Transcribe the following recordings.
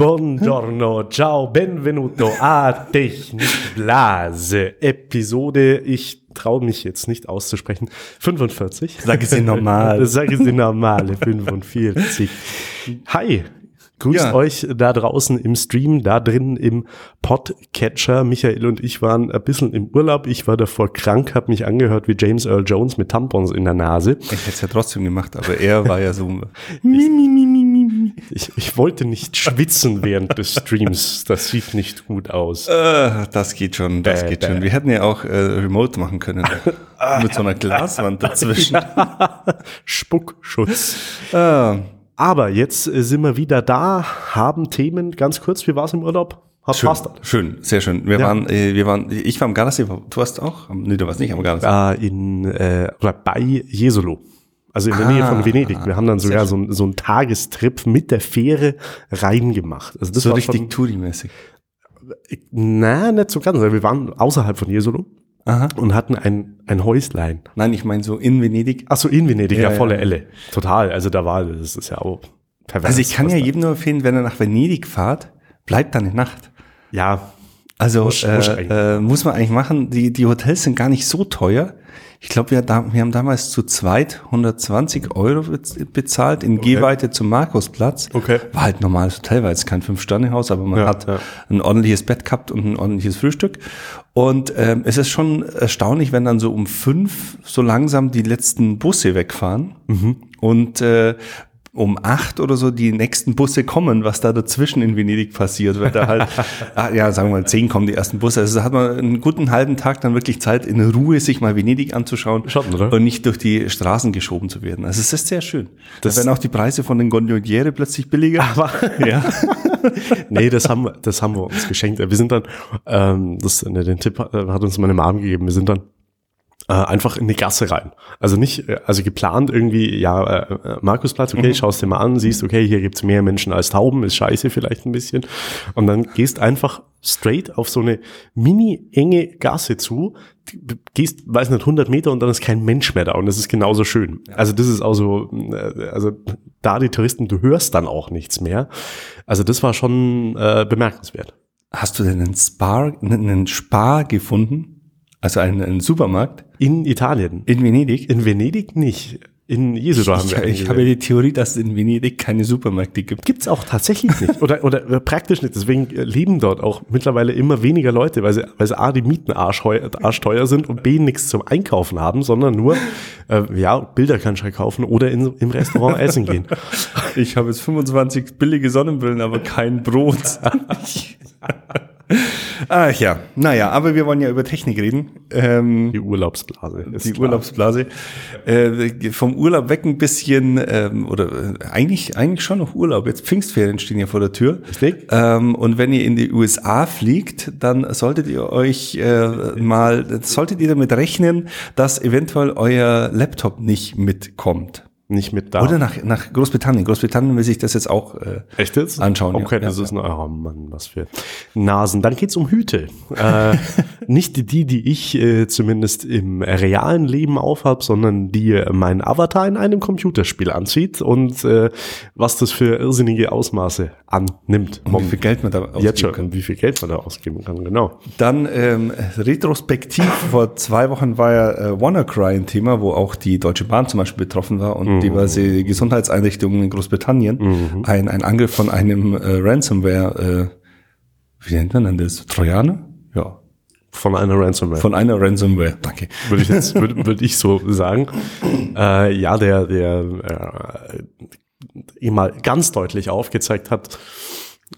Buongiorno, ciao, benvenuto a Technik Blase. Episode, ich traue mich jetzt nicht auszusprechen, 45. Sag es dir normal. Sag es dir normale 45. Hi, Grüßt ja. euch da draußen im Stream, da drin im Podcatcher. Michael und ich waren ein bisschen im Urlaub. Ich war davor krank, habe mich angehört wie James Earl Jones mit Tampons in der Nase. Ich hätte es ja trotzdem gemacht, aber er war ja so. ich, ich, wollte nicht schwitzen während des Streams. Das sieht nicht gut aus. Äh, das geht schon, das bäh, geht bäh. schon. Wir hätten ja auch äh, Remote machen können. mit so einer Glaswand dazwischen. Spuckschutz. Äh. Aber jetzt äh, sind wir wieder da, haben Themen. Ganz kurz, wie war es im Urlaub? Hat schön, passt. schön, sehr schön. Wir ja. waren, äh, wir waren, ich war am Gardasee, du warst auch? Nee, du warst nicht am Gardasee. Äh, in, äh, bei Jesolo. Also in der ah, Nähe von Venedig. Wir haben dann sogar so, so einen Tagestrip mit der Fähre reingemacht. Also das so war richtig Touri-mäßig. Na, nicht so ganz. Wir waren außerhalb von Jesolo. Aha. und hatten ein, ein Häuslein. Nein, ich meine so in Venedig. Ach so, in Venedig, ja, ja volle ja. Elle. Total. Also da war, das ist ja auch pervers. Also ich kann ja jedem nur empfehlen, wenn er nach Venedig fahrt, bleibt dann eine Nacht. Ja. Also muss, äh, muss, äh, muss man eigentlich machen. Die, die Hotels sind gar nicht so teuer. Ich glaube, wir, da, wir haben damals zu zweit 120 Euro bezahlt in okay. Gehweite zum Markusplatz. Okay. War halt normales Hotel, war jetzt kein Fünf-Sterne-Haus, aber man ja, hat ja. ein ordentliches Bett gehabt und ein ordentliches Frühstück. Und ähm, es ist schon erstaunlich, wenn dann so um fünf so langsam die letzten Busse wegfahren. Mhm. Und äh, um acht oder so die nächsten Busse kommen, was da dazwischen in Venedig passiert, weil da halt, ah, ja, sagen wir mal, zehn kommen die ersten Busse. Also hat man einen guten halben Tag dann wirklich Zeit, in Ruhe sich mal Venedig anzuschauen Schatten, oder? und nicht durch die Straßen geschoben zu werden. Also es ist sehr schön. Das da werden auch die Preise von den Gondoliere plötzlich billiger. Aber, ja. nee, das haben, das haben wir uns geschenkt. Wir sind dann, ähm, das, ne, den Tipp hat uns meine Mom gegeben, wir sind dann äh, einfach in die Gasse rein. Also nicht, äh, also geplant irgendwie, ja, äh, äh, Markusplatz, okay, mhm. schaust dir mal an, siehst, okay, hier gibt's mehr Menschen als Tauben, ist scheiße vielleicht ein bisschen. Und dann gehst einfach straight auf so eine mini enge Gasse zu, gehst, weiß nicht, 100 Meter und dann ist kein Mensch mehr da und das ist genauso schön. Also das ist auch so, also da die Touristen, du hörst dann auch nichts mehr. Also das war schon äh, bemerkenswert. Hast du denn einen Spar, einen Spar gefunden? Also einen, einen Supermarkt? In Italien. In Venedig? In Venedig nicht. In Jesu haben wir Ich, ich habe die Theorie, dass es in Venedig keine Supermärkte gibt. Gibt's auch tatsächlich nicht. Oder, oder äh, praktisch nicht. Deswegen leben dort auch mittlerweile immer weniger Leute, weil sie, weil sie A, die Mieten arschteuer sind und B, nichts zum Einkaufen haben, sondern nur, äh, ja, Bilder kannst du kaufen oder in, im Restaurant essen gehen. Ich habe jetzt 25 billige Sonnenbrillen, aber kein Brot. Ach ja, naja, aber wir wollen ja über Technik reden. Ähm, die Urlaubsblase. Die klar. Urlaubsblase. Äh, vom Urlaub weg ein bisschen, ähm, oder äh, eigentlich, eigentlich schon noch Urlaub. Jetzt Pfingstferien stehen ja vor der Tür. Richtig. Ähm, und wenn ihr in die USA fliegt, dann solltet ihr euch äh, mal, solltet ihr damit rechnen, dass eventuell euer Laptop nicht mitkommt nicht mit da. Oder nach, nach Großbritannien. Großbritannien will sich das jetzt auch äh, Echt jetzt? anschauen. Okay, ja. das ja. ist ein, oh Mann, was für Nasen. Dann geht's um Hüte. äh, nicht die, die ich äh, zumindest im realen Leben aufhab, sondern die äh, mein Avatar in einem Computerspiel anzieht und äh, was das für irrsinnige Ausmaße annimmt. Und wie viel Geld man da ausgeben Jetzt schon, kann. Wie viel Geld man da ausgeben kann, genau. Dann ähm, retrospektiv, vor zwei Wochen war ja äh, WannaCry ein Thema, wo auch die Deutsche Bahn zum Beispiel betroffen war und mhm diverse Gesundheitseinrichtungen in Großbritannien mhm. ein, ein Angriff von einem äh, Ransomware, äh, wie nennt man denn das? Trojaner? Ja. Von einer Ransomware. Von einer Ransomware, danke. Würde ich jetzt, würde, würde ich so sagen. Äh, ja, der, der äh, ihm mal ganz deutlich aufgezeigt hat,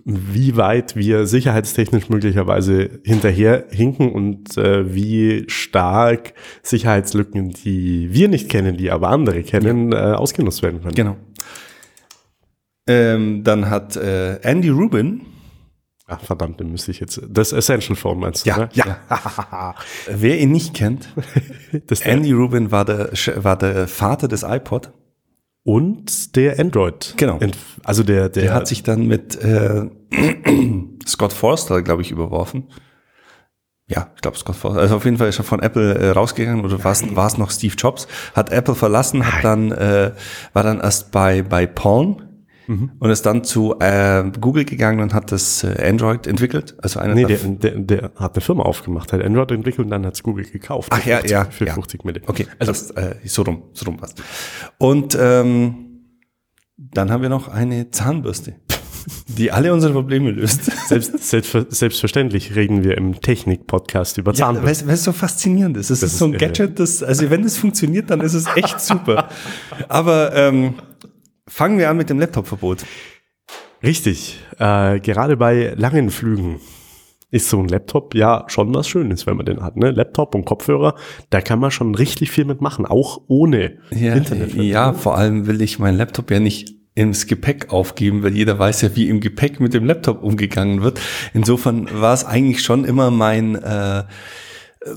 wie weit wir sicherheitstechnisch möglicherweise hinterher hinken und äh, wie stark Sicherheitslücken, die wir nicht kennen, die aber andere kennen, ja. äh, ausgenutzt werden können. Genau. Ähm, dann hat äh, Andy Rubin Ach, verdammt, den müsste ich jetzt. Das Essential Phone meinst du? Ja, ne? ja. Wer ihn nicht kennt, Andy Rubin war der, war der Vater des iPod und der Android. Genau. Also der, der, der hat sich dann mit äh, Scott Forster, glaube ich, überworfen. Ja, ich glaube Scott Forster. Also auf jeden Fall ist er von Apple äh, rausgegangen oder war es noch Steve Jobs? Hat Apple verlassen, hat dann äh, war dann erst bei bei Palm mhm. und ist dann zu äh, Google gegangen und hat das äh, Android entwickelt. Also einer nee, der, der, der hat eine Firma aufgemacht, hat Android entwickelt und dann hat es Google gekauft. Ach ja, 50, ja. Für ja. 50 Millionen. Okay, also das, äh, so rum, so rum was. Und ähm, dann haben wir noch eine Zahnbürste die alle unsere Probleme löst. Selbst, selbst, selbstverständlich reden wir im Technik-Podcast über Zahnbürsten. Ja, weil es so faszinierend ist. Es das ist so ein Gadget, das, also wenn es funktioniert, dann ist es echt super. Aber ähm, fangen wir an mit dem Laptop-Verbot. Richtig. Äh, gerade bei langen Flügen ist so ein Laptop ja schon was Schönes, wenn man den hat. Ne? Laptop und Kopfhörer, da kann man schon richtig viel mitmachen, auch ohne ja, Internet. Ja, vor allem will ich meinen Laptop ja nicht ins Gepäck aufgeben, weil jeder weiß ja, wie im Gepäck mit dem Laptop umgegangen wird. Insofern war es eigentlich schon immer mein äh,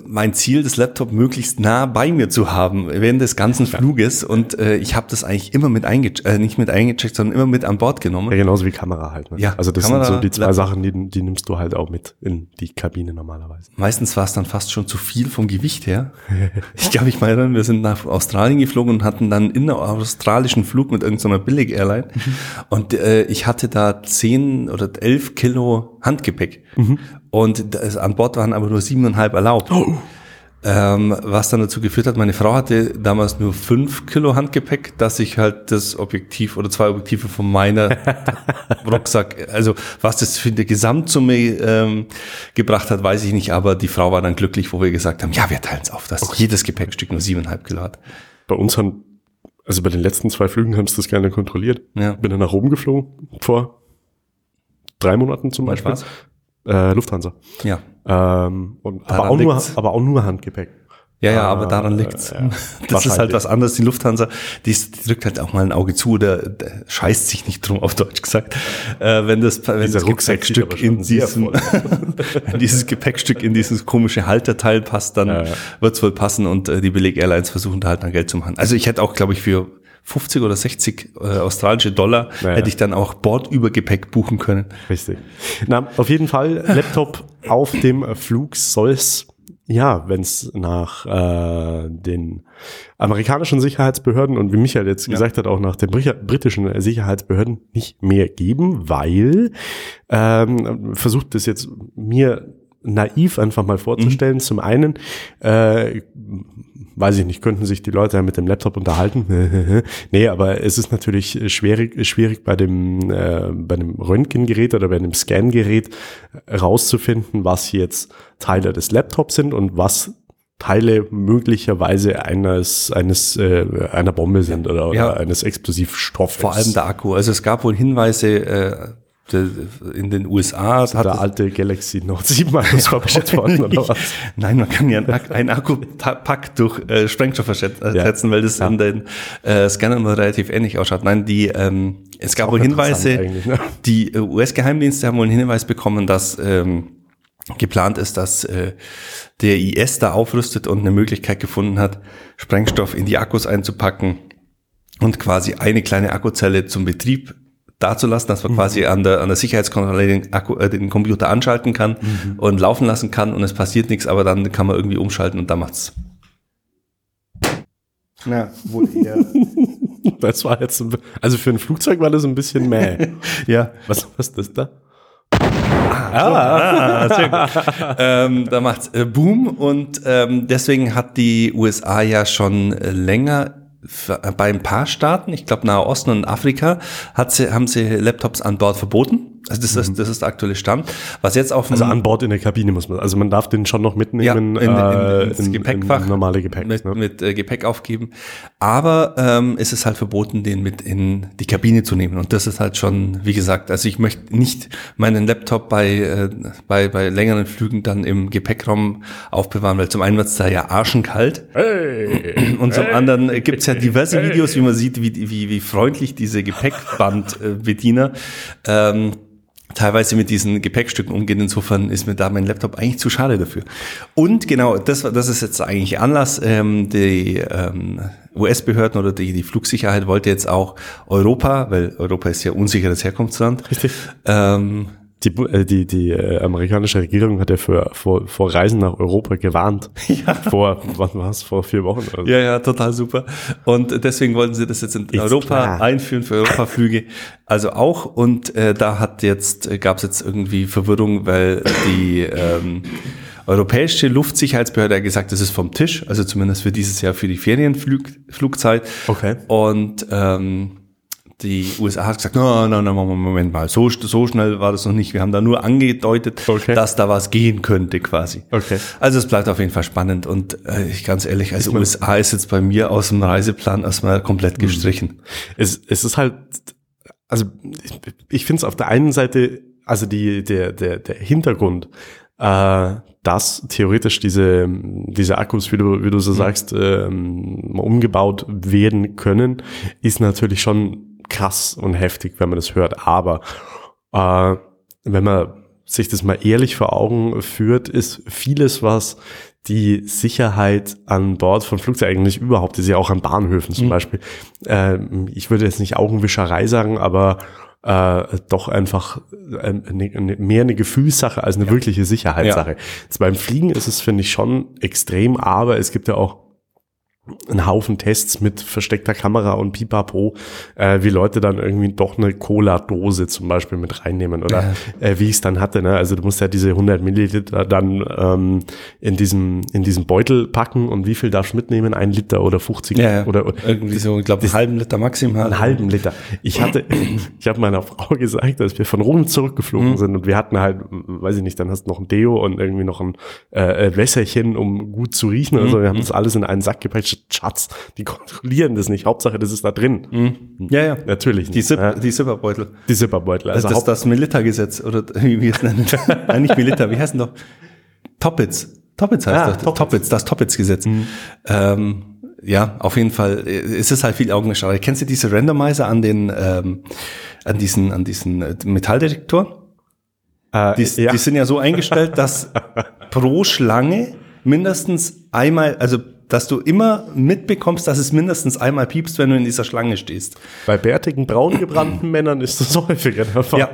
mein Ziel, das Laptop möglichst nah bei mir zu haben während des ganzen Fluges und äh, ich habe das eigentlich immer mit eingecheckt, äh, nicht mit eingecheckt, sondern immer mit an Bord genommen. Ja, genauso wie Kamera halt. Ne? Ja, also das Kamera, sind so die zwei Laptop. Sachen, die, die nimmst du halt auch mit in die Kabine normalerweise. Meistens war es dann fast schon zu viel vom Gewicht her. ich glaube, ich meine, wir sind nach Australien geflogen und hatten dann in der australischen Flug mit irgendeiner Billig-Airline mhm. und äh, ich hatte da zehn oder elf Kilo Handgepäck. Mhm. Und das, an Bord waren aber nur siebeneinhalb erlaubt. Oh. Ähm, was dann dazu geführt hat, meine Frau hatte damals nur fünf Kilo Handgepäck, dass ich halt das Objektiv oder zwei Objektive von meiner Rucksack, also was das für die Gesamtsumme ähm, gebracht hat, weiß ich nicht, aber die Frau war dann glücklich, wo wir gesagt haben, ja, wir teilen es auf, dass okay. jedes Gepäckstück nur siebeneinhalb Kilo hat. Bei uns haben, also bei den letzten zwei Flügen haben sie das gerne kontrolliert. Ja. Bin dann nach Rom geflogen, vor drei Monaten zum Beispiel. Was? Äh, Lufthansa. Ja. Ähm, und, aber, auch nur, aber auch nur Handgepäck. Ja, ja, aber daran äh, liegt's. Äh, ja. Das ist halt was anderes. Die Lufthansa, die, ist, die drückt halt auch mal ein Auge zu oder scheißt sich nicht drum, auf Deutsch gesagt. Äh, wenn das, wenn das Gepäckstück in diesem, wenn dieses Gepäckstück in dieses komische Halterteil passt, dann ja, ja. wird's wohl passen und äh, die Billig-Airlines versuchen da halt mal Geld zu machen. Also ich hätte auch, glaube ich, für 50 oder 60 äh, australische Dollar naja. hätte ich dann auch Bordübergepäck buchen können. Richtig. Na, auf jeden Fall, Laptop auf dem Flug soll's ja, wenn es nach äh, den amerikanischen Sicherheitsbehörden und wie Michael jetzt ja. gesagt hat, auch nach den britischen Sicherheitsbehörden nicht mehr geben, weil ähm, versucht es jetzt mir naiv einfach mal vorzustellen. Mhm. Zum einen äh, weiß ich nicht, könnten sich die Leute ja mit dem Laptop unterhalten. nee, aber es ist natürlich schwierig, schwierig bei dem, äh, bei dem Röntgengerät oder bei einem Scangerät rauszufinden, was jetzt Teile des Laptops sind und was Teile möglicherweise eines, eines äh, einer Bombe sind oder, ja. oder eines Explosivstoffes. Vor allem der Akku. Also es gab wohl Hinweise, äh, in den USA also hat der alte Galaxy Note 7 Akkus verbaut worden oder was? Nein, man kann ja einen Akkupack durch äh, Sprengstoff ersetzen, ja. weil das ja. an den äh, Scannern relativ ähnlich ausschaut. Nein, die ähm, es gab wohl Hinweise, ne? die äh, US-Geheimdienste haben wohl einen Hinweis bekommen, dass ähm, geplant ist, dass äh, der IS da aufrüstet und eine Möglichkeit gefunden hat, Sprengstoff in die Akkus einzupacken und quasi eine kleine Akkuzelle zum Betrieb dazulassen, dass man mhm. quasi an der, an der Sicherheitskontrolle den, Akku, äh, den Computer anschalten kann mhm. und laufen lassen kann und es passiert nichts, aber dann kann man irgendwie umschalten und dann macht's. Na, wohl eher. das war jetzt, ein, also für ein Flugzeug war das ein bisschen mäh. ja. Was, was ist das da? Ah, ah ähm, da macht's äh, Boom und ähm, deswegen hat die USA ja schon äh, länger bei ein paar Staaten, ich glaube Nahe Osten und Afrika, hat sie, haben sie Laptops an Bord verboten. Also das, mhm. ist, das ist der aktuelle Stand. Was jetzt auf Also an Bord in der Kabine muss man, also man darf den schon noch mitnehmen ja, in, in, in, ins in, Gepäckfach. In normale Gepäck. Mit, ne? mit äh, Gepäck aufgeben. Aber ähm, ist es halt verboten, den mit in die Kabine zu nehmen. Und das ist halt schon, wie gesagt, also ich möchte nicht meinen Laptop bei, äh, bei, bei längeren Flügen dann im Gepäckraum aufbewahren, weil zum einen wird es da ja arschenkalt. Hey, und zum hey, anderen gibt's ja diverse hey. Videos, wie man sieht, wie, wie, wie freundlich diese Gepäckbandbediener ähm, teilweise mit diesen Gepäckstücken umgehen. Insofern ist mir da mein Laptop eigentlich zu schade dafür. Und genau, das, das ist jetzt eigentlich Anlass. Ähm, die ähm, US-Behörden oder die, die Flugsicherheit wollte jetzt auch Europa, weil Europa ist ja unsicheres Herkunftsland, Richtig. Ähm, die, äh, die, die äh, amerikanische Regierung hat ja für, vor, vor Reisen nach Europa gewarnt. Ja. Vor, wann war es? Vor vier Wochen. Oder? Ja, ja, total super. Und deswegen wollten sie das jetzt in Ist Europa klar. einführen für Europaflüge. Also auch. Und äh, da hat jetzt, äh, gab es jetzt irgendwie Verwirrung, weil die ähm, europäische Luftsicherheitsbehörde hat gesagt, das ist vom Tisch, also zumindest für dieses Jahr für die Ferienflugzeit. Okay. Und ähm, die USA hat gesagt, no, no, no, Moment mal, so, so schnell war das noch nicht. Wir haben da nur angedeutet, okay. dass da was gehen könnte quasi. Okay. Also es bleibt auf jeden Fall spannend und äh, ich ganz ehrlich, also ich USA ist jetzt bei mir aus dem Reiseplan erstmal komplett mhm. gestrichen. Es, es ist halt, also ich, ich finde es auf der einen Seite, also die, der, der, der Hintergrund, äh, dass theoretisch diese, diese Akkus, wie du, wie du so mhm. sagst, ähm, umgebaut werden können, ist natürlich schon krass und heftig, wenn man das hört. Aber äh, wenn man sich das mal ehrlich vor Augen führt, ist vieles, was die Sicherheit an Bord von Flugzeugen eigentlich überhaupt ist, ja auch an Bahnhöfen zum mhm. Beispiel. Äh, ich würde jetzt nicht Augenwischerei sagen, aber äh, doch einfach äh, eine, mehr eine Gefühlssache als eine ja. wirkliche Sicherheitssache. Ja. Jetzt beim Fliegen ist es, finde ich, schon extrem, aber es gibt ja auch ein Haufen Tests mit versteckter Kamera und Pipapo, äh, wie Leute dann irgendwie doch eine Cola-Dose zum Beispiel mit reinnehmen oder ja. äh, wie ich es dann hatte. Ne? Also du musst ja diese 100 Milliliter dann ähm, in diesem in diesem Beutel packen und wie viel darfst du mitnehmen? Ein Liter oder 50 ja, ja. oder irgendwie so, ich glaube, einen halben Liter maximal. Einen halben Liter. Ich hatte, ich habe meiner Frau gesagt, dass wir von Rom zurückgeflogen mhm. sind und wir hatten halt, weiß ich nicht, dann hast du noch ein Deo und irgendwie noch ein äh, äh Wässerchen, um gut zu riechen. Also wir haben mhm. das alles in einen Sack gepackt Schatz, die kontrollieren das nicht. Hauptsache, das ist da drin. Mhm. Ja, ja. Natürlich. Die, Zip, ja. die Zipperbeutel. Die Zipperbeutel. Also das, das, das Militärgesetz oder wie wir es nennen. Nein, nicht Militär, wie heißen doch? Toppitz. Toppitz heißt ja, das. Toppitz. Toppitz, das Toppitz-Gesetz. Mhm. Ähm, ja, auf jeden Fall. Es ist halt viel Augenwischerei. Kennst du diese Randomizer an den, ähm, an diesen, an diesen äh, Metalldetektoren? Äh, die, ja. die sind ja so eingestellt, dass pro Schlange mindestens einmal, also dass du immer mitbekommst, dass es mindestens einmal piepst, wenn du in dieser Schlange stehst. Bei bärtigen, braungebrannten Männern ist das häufiger der Fall. Ja.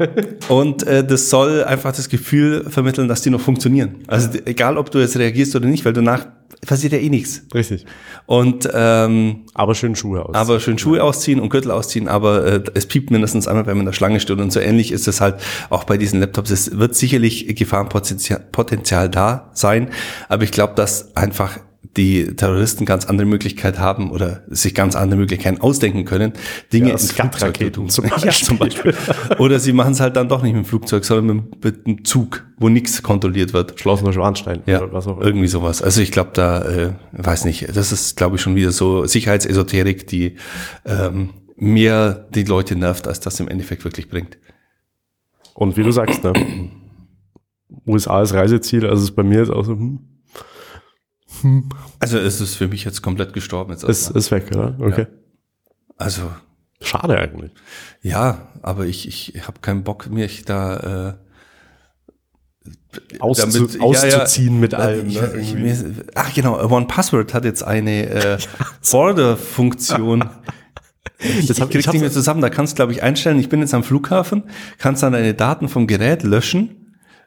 Und äh, das soll einfach das Gefühl vermitteln, dass die noch funktionieren. Also egal, ob du jetzt reagierst oder nicht, weil du nach passiert ja eh nichts. Richtig. Und ähm, aber schön Schuhe ausziehen. Aber schön Schuhe ausziehen und Gürtel ausziehen, aber äh, es piept mindestens einmal, wenn man in der Schlange steht. Und so ähnlich ist es halt auch bei diesen Laptops. Es wird sicherlich Gefahrenpotenzial Potenzial da sein, aber ich glaube, dass einfach die Terroristen ganz andere Möglichkeit haben oder sich ganz andere Möglichkeiten ausdenken können, Dinge ja, ins Flugzeug zu tun. Zum Beispiel. Ja, zum Beispiel. oder sie machen es halt dann doch nicht mit dem Flugzeug, sondern mit, einem Zug, wo nichts kontrolliert wird. Schlossener Schwanstein ja, oder was auch immer. Irgendwie sowas. Also ich glaube, da, äh, weiß nicht, das ist, glaube ich, schon wieder so Sicherheitsesoterik, die ähm, mehr die Leute nervt, als das im Endeffekt wirklich bringt. Und wie du sagst, ne? USA als Reiseziel, also ist bei mir jetzt auch so, hm, also es ist für mich jetzt komplett gestorben. Jetzt ist, ist weg, oder? Okay. Ja. Also. Schade eigentlich. Ja, aber ich, ich habe keinen Bock, mich da äh, Auszu damit, auszuziehen ja, ja, mit allem. Ich, ne, ich, mir, ach genau, One Password hat jetzt eine äh, Border-Funktion. Ich, das hab, ich krieg's nicht mehr zusammen. Da kannst du, glaube ich, einstellen, ich bin jetzt am Flughafen, kannst dann deine Daten vom Gerät löschen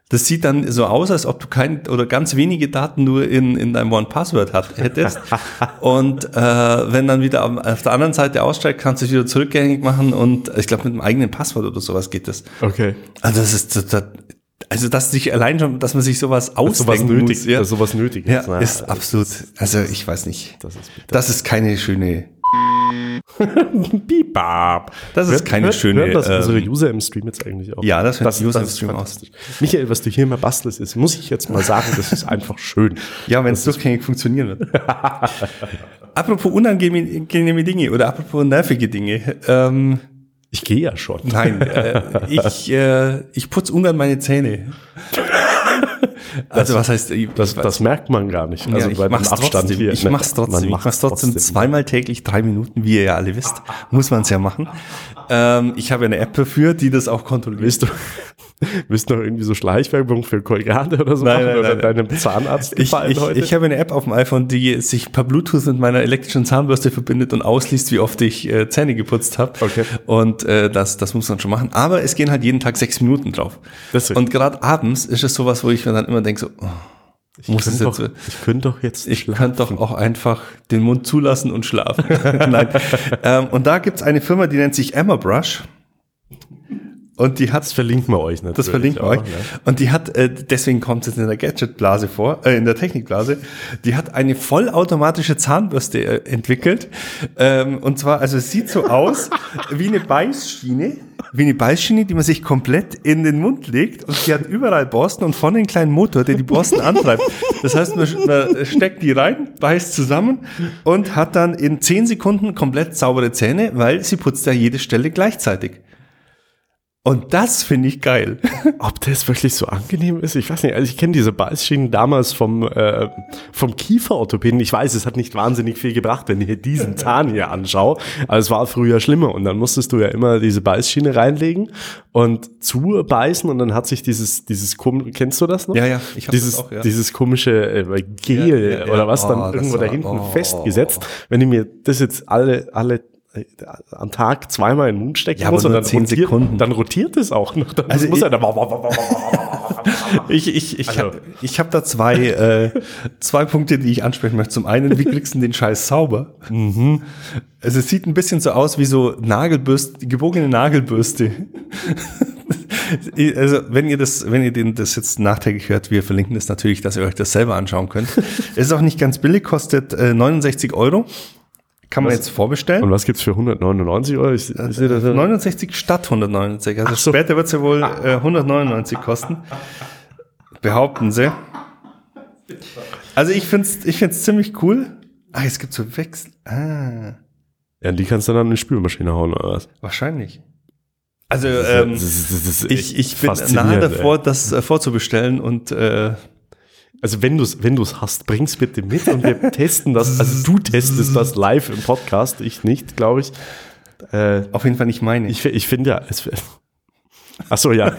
das sieht dann so aus, als ob du kein oder ganz wenige Daten nur in, in deinem One-Password hättest. und äh, wenn dann wieder auf der anderen Seite aussteigt, kannst du es wieder zurückgängig machen und ich glaube mit einem eigenen Passwort oder sowas geht das. Okay. Also das ist total, also dass sich allein schon, dass man sich sowas ausdenken sowas nötig, muss, ja, sowas nötig ist, ja, ist absolut. Also ich weiß nicht. Das ist, das ist keine schöne Bibab. Das ist keine hört, schöne. Hört das ähm, unsere User im Stream jetzt eigentlich auch? Ja, das hört das, User das im Stream aus. Michael, was du hier immer bastelst, ist, muss ich jetzt mal sagen, das ist einfach schön. Ja, wenn es durchgängig funktionieren wird. apropos unangenehme Dinge oder apropos nervige Dinge. Ähm, ich gehe ja schon. Nein, äh, ich, äh, ich putze ungern meine Zähne. Also was heißt, das, das merkt man gar nicht. Also ja, ich mach's trotzdem. Hier. Ich mach's trotzdem. ich mach's trotzdem, trotzdem zweimal täglich drei Minuten, wie ihr ja alle wisst, muss man es ja machen. Ähm, ich habe eine App dafür, die das auch kontrolliert. Willst du, willst du noch irgendwie so Schleichwerbung für Colgate oder so Nein, machen nein, oder nein. deinem Zahnarzt Ich, gefallen ich, heute? ich habe eine App auf dem iPhone, die sich per Bluetooth mit meiner elektrischen Zahnbürste verbindet und ausliest, wie oft ich äh, Zähne geputzt habe. Okay. Und äh, das, das muss man schon machen. Aber es gehen halt jeden Tag sechs Minuten drauf. Und gerade abends ist es sowas, wo ich mir dann immer denke, so, oh, ich muss es jetzt, doch, ich könnte doch jetzt ich kann doch auch einfach den Mund zulassen und schlafen. Nein. ähm, und da gibt's eine Firma, die nennt sich Emma Brush. Und die hat Das verlinken wir euch natürlich. das verlinken wir euch. ja. Und die hat, äh, deswegen kommt es in der Gadget-Blase vor, äh, in der Technikblase, die hat eine vollautomatische Zahnbürste äh, entwickelt. Ähm, und zwar, also es sieht so aus wie eine Beißschiene, wie eine Beißschiene, die man sich komplett in den Mund legt und die hat überall Borsten und vorne einen kleinen Motor, der die Borsten antreibt. Das heißt, man, man steckt die rein, beißt zusammen und hat dann in 10 Sekunden komplett saubere Zähne, weil sie putzt ja jede Stelle gleichzeitig. Und das finde ich geil. Ob das wirklich so angenehm ist, ich weiß nicht. Also ich kenne diese Beißschienen damals vom, äh, vom Kieferorthopäden. Ich weiß, es hat nicht wahnsinnig viel gebracht, wenn ich hier diesen Zahn hier anschaue. Aber es war früher schlimmer. Und dann musstest du ja immer diese Beißschiene reinlegen und zubeißen und dann hat sich dieses, dieses komische, kennst du das noch? Ja, ja, ich dieses, das auch, ja. dieses komische äh, Gel Ja, ja, oder was Oh, dann irgendwo da hinten oh. festgesetzt. Wenn ich mir das jetzt alle, alle äh, am Tag zweimal in den Mund stecken Ja, muss und dann 10 rotiert, Sekunden. dann rotiert es auch noch. Dann Also muss ich- er da Ich, ich, ich, Also- hab, habe da zwei, äh, zwei Punkte, die ich ansprechen möchte. Zum einen, wie kriegst du den Scheiß sauber? Also es sieht ein bisschen so aus wie so Nagelbürste, gebogene Nagelbürste. Also wenn ihr das, wenn ihr den, das jetzt nachträglich hört, wir verlinken das natürlich, dass ihr euch das selber anschauen könnt. Es ist auch nicht ganz billig, kostet äh, 69 Euro. Kann man Was? jetzt vorbestellen. Und was gibt's für 199 Euro? Ich, ich sehe das ja. 69 statt 199. Also so. später wird es ja wohl äh, 199 kosten. Behaupten sie. Also ich finde es ich find's ziemlich cool. Ah, es gibt so Wechsel. Ah, Ja, die kannst du dann in die Spülmaschine hauen oder was? wahrscheinlich. Also Das ist- ähm, das ist- das ist ich, ich bin nahe davor, das äh, vorzubestellen und äh, Also wenn du es wenn du's hast, bring's bitte mit und wir testen das. Also du testest das live im Podcast, ich nicht, glaube ich. Äh, auf jeden Fall nicht meine. ich ich finde ja, es, Ach so, ja.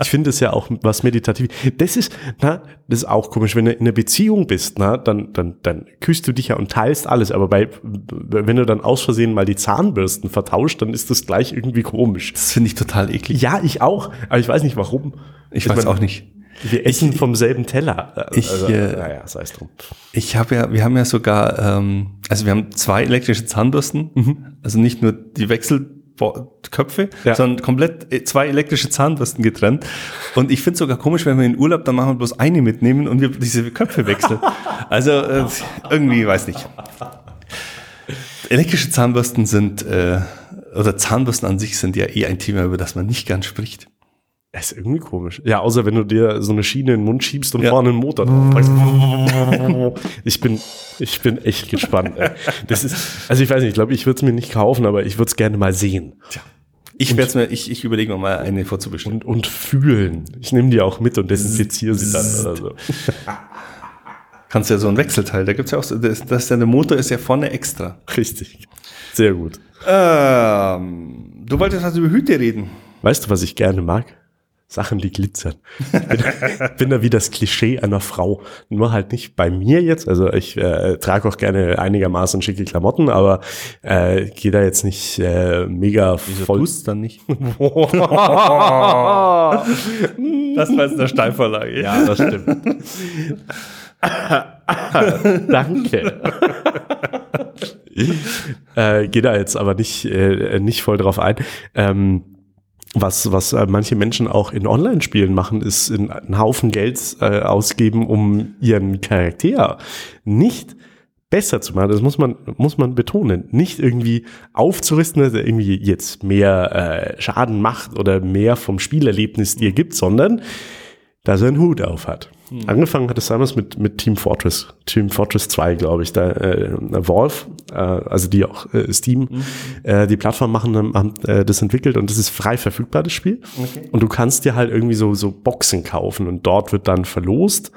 Ich finde es ja auch was meditativ. Das ist, na, das ist auch komisch, wenn du in einer Beziehung bist, na, dann, dann, dann küsst du dich ja und teilst alles. Aber bei, wenn du dann aus Versehen mal die Zahnbürsten vertauscht, dann ist das gleich irgendwie komisch. das finde ich total eklig. Ja, ich auch. Aber ich weiß nicht warum. Ich weiß auch nicht. Wir essen vom selben Teller. Ich, äh, naja, sei es drum. Ich habe ja, wir haben ja sogar, ähm, also wir haben zwei elektrische Zahnbürsten, also nicht nur die Wechselköpfe, Ja. sondern komplett äh, zwei elektrische Zahnbürsten getrennt. Und ich finde es sogar komisch, wenn wir in Urlaub, dann machen wir bloß eine mitnehmen und wir diese Köpfe wechseln. also äh, irgendwie, weiß nicht. Elektrische Zahnbürsten sind, äh, oder Zahnbürsten an sich sind ja eh ein Thema, über das man nicht gern spricht. Das ist irgendwie komisch. Ja, außer wenn du dir so eine Schiene in den Mund schiebst und Ja. vorne einen Motor drauf. Ich bin, ich bin echt gespannt. Ey. Das ist, also ich weiß nicht, ich glaube, ich würde es mir nicht kaufen, aber ich würde es gerne mal sehen. Ich werde mir, ich, ich überlege mir mal eine vorzubestellen. Und, und fühlen. Ich nehme die auch mit und desinfiziere sie dann oder so. Kannst ja so ein Wechselteil, da gibt's ja auch so, das, das der Motor ist ja vorne extra. Richtig. Sehr gut. Ähm, du wolltest was über Hüte reden. Weißt du, was ich gerne mag? Sachen, die glitzern. Ich bin, bin da wie das Klischee einer Frau. Nur halt nicht bei mir jetzt. Also ich äh, trage auch gerne einigermaßen schicke Klamotten, aber äh, gehe da jetzt nicht äh, mega voll. tust dann nicht? Das war jetzt eine Steilvorlage. Ja, das stimmt. Danke. äh, Gehe da jetzt aber nicht, äh, nicht voll drauf ein. Ähm, was, was äh, manche Menschen auch in Online-Spielen machen, ist in, einen Haufen Geld äh, ausgeben, um ihren Charakter nicht besser zu machen. Das muss man, muss man betonen. Nicht irgendwie aufzurüsten, dass er irgendwie jetzt mehr äh, Schaden macht oder mehr vom Spielerlebnis dir gibt, sondern dass er einen Hut auf hat. Angefangen hat es damals mit, mit Team Fortress, Team Fortress 2, glaube ich, da äh, Valve, äh, also die auch äh, Steam, äh, die Plattform machen, haben, äh, das entwickelt und das ist frei verfügbar, das Spiel. Und du kannst dir halt irgendwie so, so Boxen kaufen und dort wird dann verlost,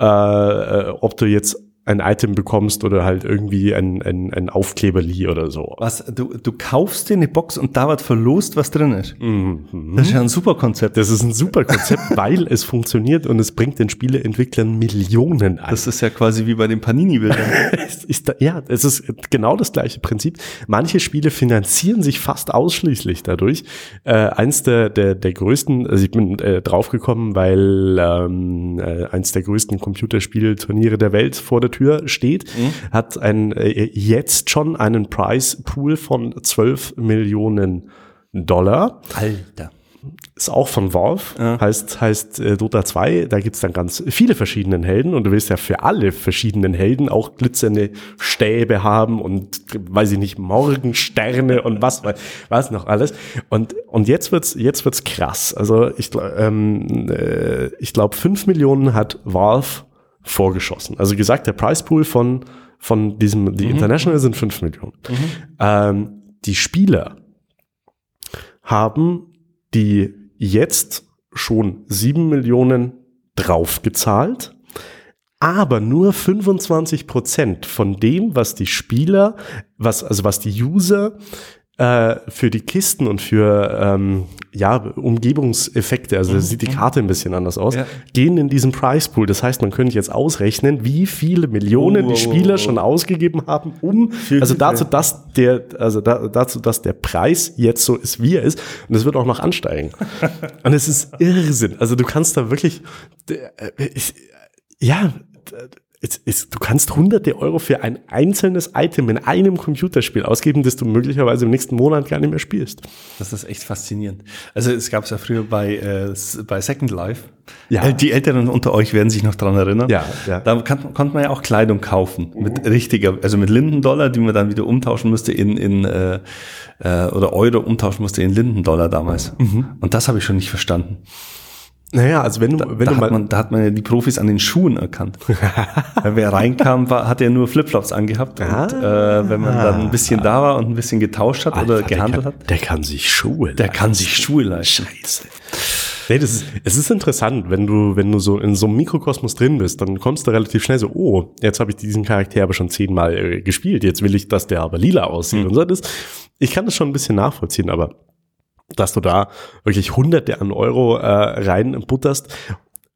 äh, äh, ob du jetzt ein Item bekommst oder halt irgendwie ein, ein, ein Aufkleberli oder so. Was, du, du kaufst dir eine Box und da wird verlost, was drin ist. Mhm. Das ist ja ein super Konzept. Das ist ein super Konzept, weil es funktioniert und es bringt den Spieleentwicklern Millionen ein. Das ist ja quasi wie bei den Panini-Bildern. ja, es ist genau das gleiche Prinzip. Manche Spiele finanzieren sich fast ausschließlich dadurch. Äh, eins der, der, der größten, also ich bin äh, draufgekommen, weil ähm, äh, eins der größten Computerspielturniere der Welt vor der Tür steht, mhm. hat ein äh, jetzt schon einen Price Pool von 12 Millionen Dollar. Alter ist auch von Valve, ja. heißt, heißt äh, Dota 2, da gibt's dann ganz viele verschiedene Helden und du willst ja für alle verschiedenen Helden auch glitzernde Stäbe haben und weiß ich nicht, Morgensterne und was, was noch alles. Und, und jetzt wird's, jetzt wird's krass. Also ich, ähm, äh, ich glaube, fünf Millionen hat Valve vorgeschossen. Also gesagt, der Price Pool von, von diesem, die mhm. International sind fünf Millionen. Mhm. Ähm, die Spieler haben die jetzt schon sieben Millionen draufgezahlt, aber nur 25 Prozent von dem, was die Spieler, was, also was die User äh, für die Kisten und für ähm, ja, Umgebungseffekte, also mhm. sieht die Karte ein bisschen anders aus, ja. gehen in diesen Price Pool. Das heißt, man könnte jetzt ausrechnen, wie viele Millionen oh, die Spieler oh, oh. schon ausgegeben haben, um also dazu, dass der also da, dazu, dass der Preis jetzt so ist, wie er ist. Und es wird auch noch ansteigen. und es ist Irrsinn. Also du kannst da wirklich äh, ich, ja es ist, du kannst hunderte Euro für ein einzelnes Item in einem Computerspiel ausgeben, das du möglicherweise im nächsten Monat gar nicht mehr spielst. Das ist echt faszinierend. Also es gab es ja früher bei, äh, bei Second Life. Ja. Äh, die Älteren unter euch werden sich noch dran erinnern. Ja, ja. Da kann, konnte man ja auch Kleidung kaufen mit richtiger, also mit Lindendollar, die man dann wieder umtauschen musste in, in äh, äh, oder Euro umtauschen musste in Lindendollar damals. Mhm. Und das habe ich schon nicht verstanden. Naja, also wenn du, da, wenn da du mal, hat man, da hat man ja die Profis an den Schuhen erkannt. wer reinkam, war, hat er nur Flipflops angehabt. Ah, und äh, wenn man dann ein bisschen da war und ein bisschen getauscht hat Alter, oder gehandelt der kann, hat. Der kann sich Schuhe Der kann sich Schuhe leisten. Scheiße. Nee, das ist, es ist interessant, wenn du, wenn du so in so einem Mikrokosmos drin bist, dann kommst du relativ schnell so, oh, jetzt habe ich diesen Charakter aber schon zehnmal äh, gespielt, jetzt will ich, dass der aber lila aussieht mhm. und so. Das, ich kann das schon ein bisschen nachvollziehen, aber dass du da wirklich Hunderte an Euro äh, reinbutterst.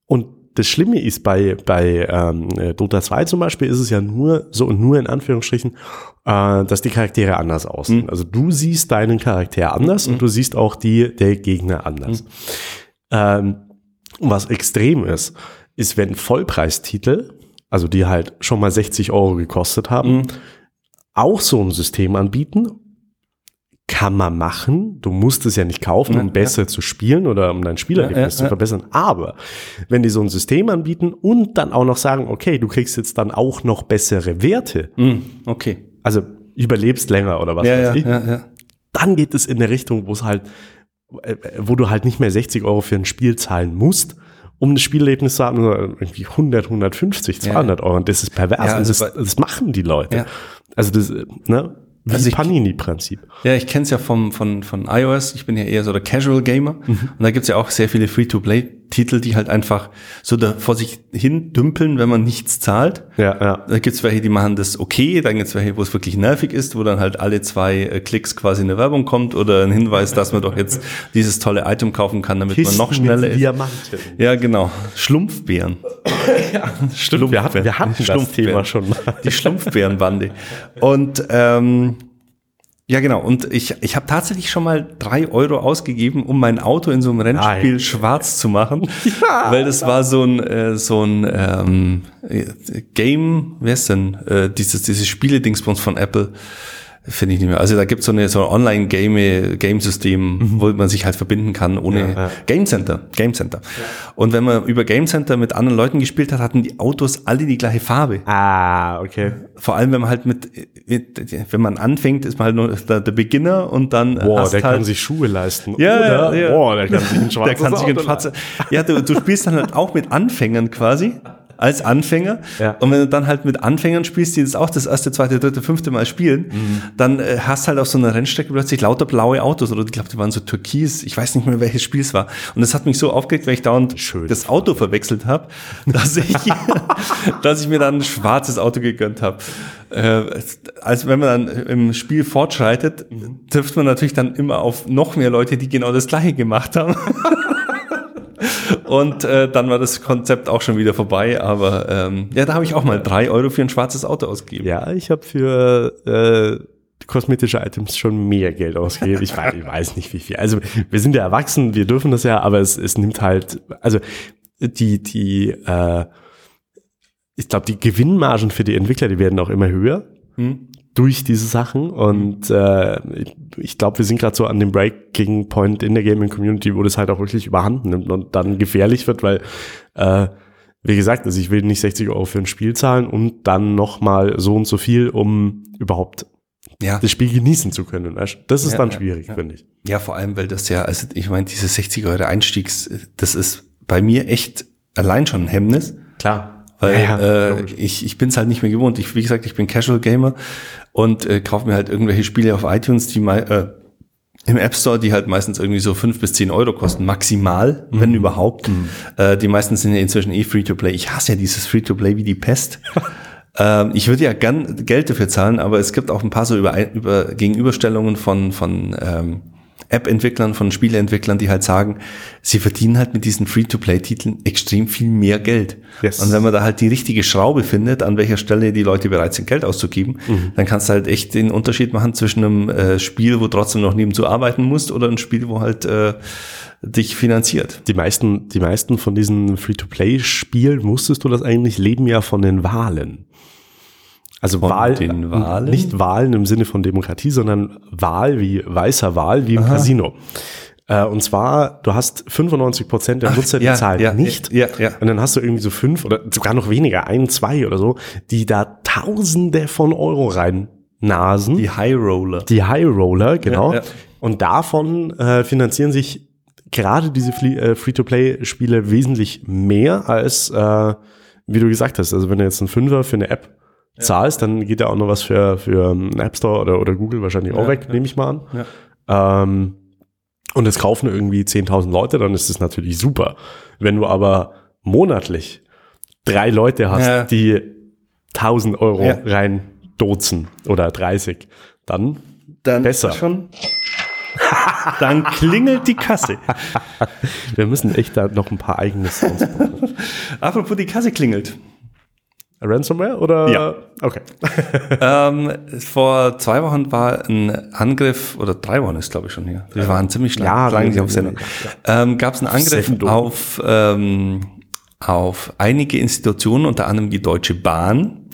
Und das Schlimme ist bei, bei ähm, Dota 2 zum Beispiel ist es ja nur so und nur in Anführungsstrichen, äh, dass die Charaktere anders aussehen. Mhm. Also du siehst deinen Charakter anders mhm. und du siehst auch die der Gegner anders. Mhm. Ähm, was extrem ist, ist, wenn Vollpreistitel, also die halt schon mal 60 Euro gekostet haben, mhm. auch so ein System anbieten kann man machen. Du musst es ja nicht kaufen, um ja, besser ja. zu spielen oder um dein Spielerlebnis ja, zu verbessern. Aber wenn die so ein System anbieten und dann auch noch sagen, okay, du kriegst jetzt dann auch noch bessere Werte. Mhm, okay. Also überlebst länger oder was weiß ich. Dann geht es in eine Richtung, wo es halt, äh, wo du halt nicht mehr 60 Euro für ein Spiel zahlen musst, um ein Spielerlebnis zu haben, sondern irgendwie 100, 150, 200 Euro. Und das ist pervers. Also das, das, machen die Leute. Also das, ne? Wie also Panini-Prinzip. Ja, ich kenne es ja vom, von, von iOS. Ich bin ja eher so der Casual Gamer. Mhm. Und da gibt's ja auch sehr viele Free-to-Play-Titel, die halt einfach so da vor sich hin dümpeln, wenn man nichts zahlt. Ja, ja. Da gibt's welche, die machen das okay. Dann gibt's welche, wo es wirklich nervig ist, wo dann halt alle zwei äh, Klicks quasi eine Werbung kommt oder ein Hinweis, dass man doch jetzt dieses tolle Item kaufen kann, damit Kisten man noch schneller ist. Diamanten. Ja, genau. Schlumpfbären. ja, stimmt. Wir hatten, wir hatten das Thema schon mal. Die Schlumpfbärenbande. Und ähm, ja, genau. Und ich, ich habe tatsächlich schon mal drei Euro ausgegeben, um mein Auto in so einem Rennspiel Nein. schwarz zu machen. Ja, weil das war so ein, äh, so ein ähm, äh, Game, wer ist denn? Äh, dieses, dieses Spiele-Dingsbums von Apple. Finde ich nicht mehr. Also da gibt so eine so ein Online-Game-Game-System, mhm. wo man sich halt verbinden kann ohne ja, ja. Game Center. Game Center. Ja. Und wenn man über Game Center mit anderen Leuten gespielt hat, hatten die Autos alle die gleiche Farbe. Ah, okay. Vor allem, wenn man halt mit, mit wenn man anfängt, ist man halt nur der, der Beginner und dann. Boah, der halt, kann sich Schuhe leisten. Ja, Oder, ja. Boah, der kann sich ein schwarzes Der kann sich ein schwarzes. Ja, du, du spielst dann halt auch mit Anfängern quasi als Anfänger. Ja. Und wenn du dann halt mit Anfängern spielst, die das auch das erste, zweite, dritte, fünfte Mal spielen, mhm. dann äh, hast halt auf so einer Rennstrecke plötzlich lauter blaue Autos oder ich glaube, die waren so türkis. Ich weiß nicht mehr, welches Spiel es war. Und das hat mich so aufgeregt, weil ich dauernd Schön. das Auto verwechselt habe, dass ich, dass ich mir dann ein schwarzes Auto gegönnt habe. Äh, als wenn man dann im Spiel fortschreitet, mhm. trifft man natürlich dann immer auf noch mehr Leute, die genau das gleiche gemacht haben. Und äh, dann war das Konzept auch schon wieder vorbei. Aber ähm, ja, da habe ich auch mal drei Euro für ein schwarzes Auto ausgegeben. Ja, ich habe für äh, kosmetische Items schon mehr Geld ausgegeben. Ich weiß, ich weiß nicht wie viel. Also wir sind ja erwachsen, wir dürfen das ja, aber es, es nimmt halt, also die, die, äh, ich glaube, die Gewinnmargen für die Entwickler, die werden auch immer höher. Hm durch diese Sachen und äh, ich glaube, wir sind gerade so an dem Breaking Point in der Gaming Community, wo das halt auch wirklich überhand nimmt und dann gefährlich wird, weil äh, wie gesagt, also ich will nicht 60 Euro für ein Spiel zahlen und dann noch mal so und so viel, um überhaupt ja. das Spiel genießen zu können. Das ist ja, dann schwierig, ja, finde ich. Ja, vor allem, weil das ja, also ich meine, diese 60 Euro Einstiegs, das ist bei mir echt allein schon ein Hemmnis. Klar. Weil ja, äh, ich, ich bin es halt nicht mehr gewohnt. Ich, wie gesagt, ich bin Casual Gamer und äh, kaufe mir halt irgendwelche Spiele auf iTunes, die mal äh, im App Store, die halt meistens irgendwie so fünf bis zehn Euro kosten, maximal, mhm. wenn überhaupt. Mhm. Äh, die meisten sind ja inzwischen eh Free-to-Play. Ich hasse ja dieses Free-to-Play wie die Pest. ähm, ich würde ja gern Geld dafür zahlen, aber es gibt auch ein paar so über, über Gegenüberstellungen von, von ähm, App-Entwicklern, von Spieleentwicklern, die halt sagen, sie verdienen halt mit diesen Free-to-Play-Titeln extrem viel mehr Geld. Yes. Und wenn man da halt die richtige Schraube findet, an welcher Stelle die Leute bereit sind, Geld auszugeben, mhm. dann kannst du halt echt den Unterschied machen zwischen einem äh, Spiel, wo trotzdem noch nebenzu arbeiten musst, oder ein Spiel, wo halt äh, dich finanziert. Die meisten, die meisten von diesen Free-to-Play-Spielen, wusstest du das eigentlich, leben ja von den Wahlen. Also von Wahl, den Wahlen? nicht Wahlen im Sinne von Demokratie, sondern Wahl wie weißer Wahl wie im Aha. Casino. Äh, und zwar, du hast 95 Prozent der Nutzer, die ja, zahlen ja, nicht. Ja, ja. Und dann hast du irgendwie so fünf oder sogar noch weniger, ein, zwei oder so, die da Tausende von Euro rein nasen. Die High Roller. Die High Roller, genau. Ja, ja. Und davon äh, finanzieren sich gerade diese äh, Free-to-Play-Spiele wesentlich mehr als, äh, wie du gesagt hast. Also wenn du jetzt einen Fünfer für eine App zahlst, dann geht ja auch noch was für, für App Store oder, oder Google wahrscheinlich auch weg, nehme ich mal an. Ähm, und es kaufen irgendwie 10.000 Leute, dann ist das natürlich super. Wenn du aber monatlich drei Leute hast, die 1000 Euro ja. rein dozen oder 30, dann, dann besser. Schon dann klingelt die Kasse. Wir müssen echt da noch ein paar eigene Sounds machen. Apropos die Kasse klingelt. Ransomware oder? Ja. Okay. ähm, vor zwei Wochen war ein Angriff, oder drei Wochen ist glaube ich schon hier. Wir waren ziemlich lang, ja, lang nicht auf Sendung. Ja. Ähm, Gab es einen Angriff auf, ähm, auf einige Institutionen, unter anderem die Deutsche Bahn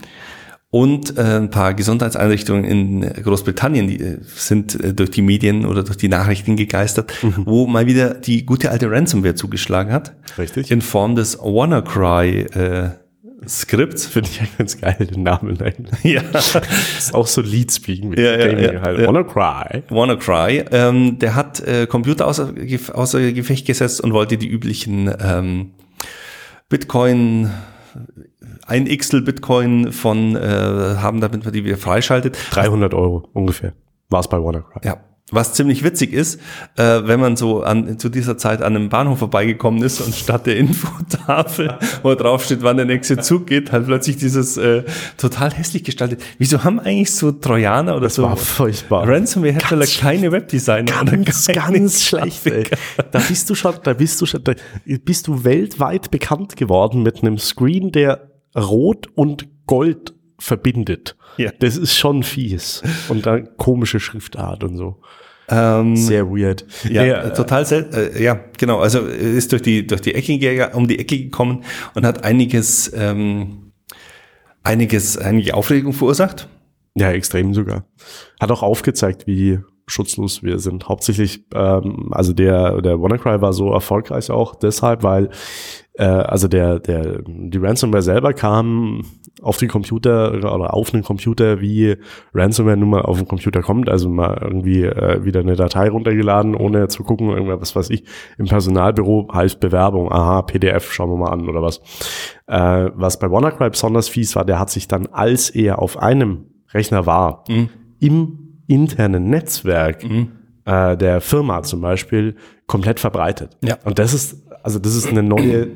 und äh, ein paar Gesundheitseinrichtungen in Großbritannien, die äh, sind äh, durch die Medien oder durch die Nachrichten gegeistert, mhm. wo mal wieder die gute alte Ransomware zugeschlagen hat. Richtig. In Form des WannaCry äh, Skript. Finde ich ja ganz geil, den Namen. Ja. ist auch so Leadspeaking mit ja, ja, ja, halt. Ja. WannaCry. WannaCry. Ähm, der hat äh, Computer außer, außer Gefecht gesetzt und wollte die üblichen ähm, Bitcoin ein Xl Bitcoin von äh, haben, damit man die wieder freischaltet. 300 Euro ungefähr war es bei WannaCry. Ja, was ziemlich witzig ist, äh, wenn man so an, zu dieser Zeit an einem Bahnhof vorbeigekommen ist und statt der Infotafel, wo drauf steht, wann der nächste Zug geht, halt plötzlich dieses äh, total hässlich gestaltet. Wieso haben eigentlich so Trojaner oder das so war furchtbar. Ransomware-Hersteller keine Webdesigner? Ganz, ganz schlecht. Ey. Da bist du schon, da bist du schon, da bist du weltweit bekannt geworden mit einem Screen, der Rot und Gold verbindet. Ja. Das ist schon fies. Und dann komische Schriftart und so. Ähm, Sehr weird. Ja, ja äh, total selten. Äh, ja, genau. Also ist durch die durch die Ecke um die Ecke gekommen und hat einiges ähm, einiges einige Aufregung verursacht. Ja, extrem sogar. Hat auch aufgezeigt, wie schutzlos. Wir sind hauptsächlich, ähm, also der, der WannaCry war so erfolgreich auch deshalb, weil äh, also der, der, die Ransomware selber kam auf den Computer oder auf einen Computer, wie Ransomware nun mal auf den Computer kommt, also mal irgendwie äh, wieder eine Datei runtergeladen, ohne zu gucken, irgendwas, was weiß ich, im Personalbüro heißt Bewerbung, aha, PDF, schauen wir mal an oder was. Äh, was bei WannaCry besonders fies war, der hat sich dann, als er auf einem Rechner war, mhm. im internen Netzwerk mhm. äh, der Firma zum Beispiel komplett verbreitet. Ja. Und das ist, also das ist eine neue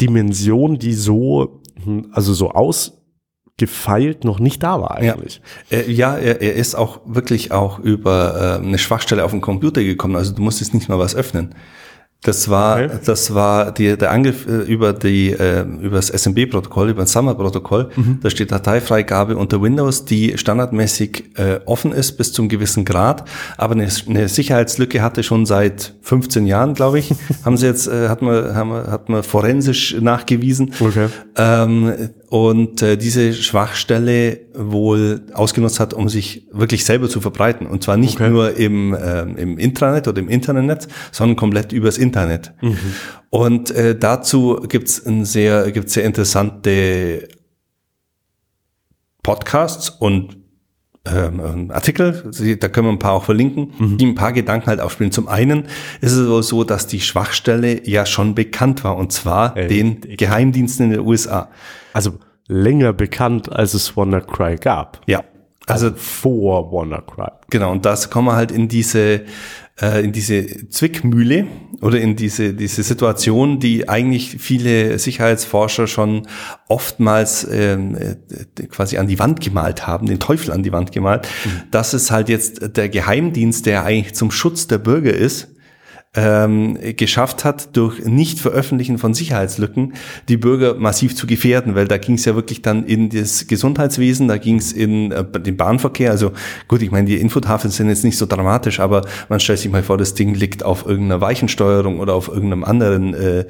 Dimension, die so, hm, also so ausgefeilt noch nicht da war eigentlich. Ja, äh, ja er, er ist auch wirklich auch über äh, eine Schwachstelle auf dem Computer gekommen. Also du musstest nicht mal was öffnen. Das war, okay. das war die, der Angriff äh, über die, äh, über das SMB-Protokoll, über das Summer-Protokoll. Mhm. Da steht Dateifreigabe unter Windows, die standardmäßig äh, offen ist bis zum gewissen Grad, aber eine, eine Sicherheitslücke hatte schon seit 15 Jahren, glaube ich. haben sie jetzt, äh, hat man, haben, hat man forensisch nachgewiesen. Okay. Ähm, und äh, diese Schwachstelle wohl ausgenutzt hat, um sich wirklich selber zu verbreiten. Und zwar nicht okay. nur im, äh, im Intranet oder im Internet, sondern komplett übers Internet. Mhm. Und äh, dazu gibt's ein sehr, gibt's sehr interessante Podcasts und ähm, Artikel, da können wir ein paar auch verlinken, mhm. die ein paar Gedanken halt aufspielen. Zum einen ist es so, dass die Schwachstelle ja schon bekannt war, und zwar äh, den Geheimdiensten in den USA. Also länger bekannt, als es WannaCry gab. Ja. Also, also vor WannaCry. Genau, und das kommen wir halt in diese, äh, in diese Zwickmühle oder in diese, diese Situation, die eigentlich viele Sicherheitsforscher schon oftmals ähm, äh, quasi an die Wand gemalt haben, den Teufel an die Wand gemalt, mhm. dass es halt jetzt der Geheimdienst, der eigentlich zum Schutz der Bürger ist, ähm, geschafft hat, durch Nicht-Veröffentlichen von Sicherheitslücken die Bürger massiv zu gefährden, weil da ging es ja wirklich dann in das Gesundheitswesen, da ging es in äh, den Bahnverkehr. Also gut, ich meine, die Infotafeln sind jetzt nicht so dramatisch, aber man stellt sich mal vor, das Ding liegt auf irgendeiner Weichensteuerung oder auf irgendeinem anderen äh,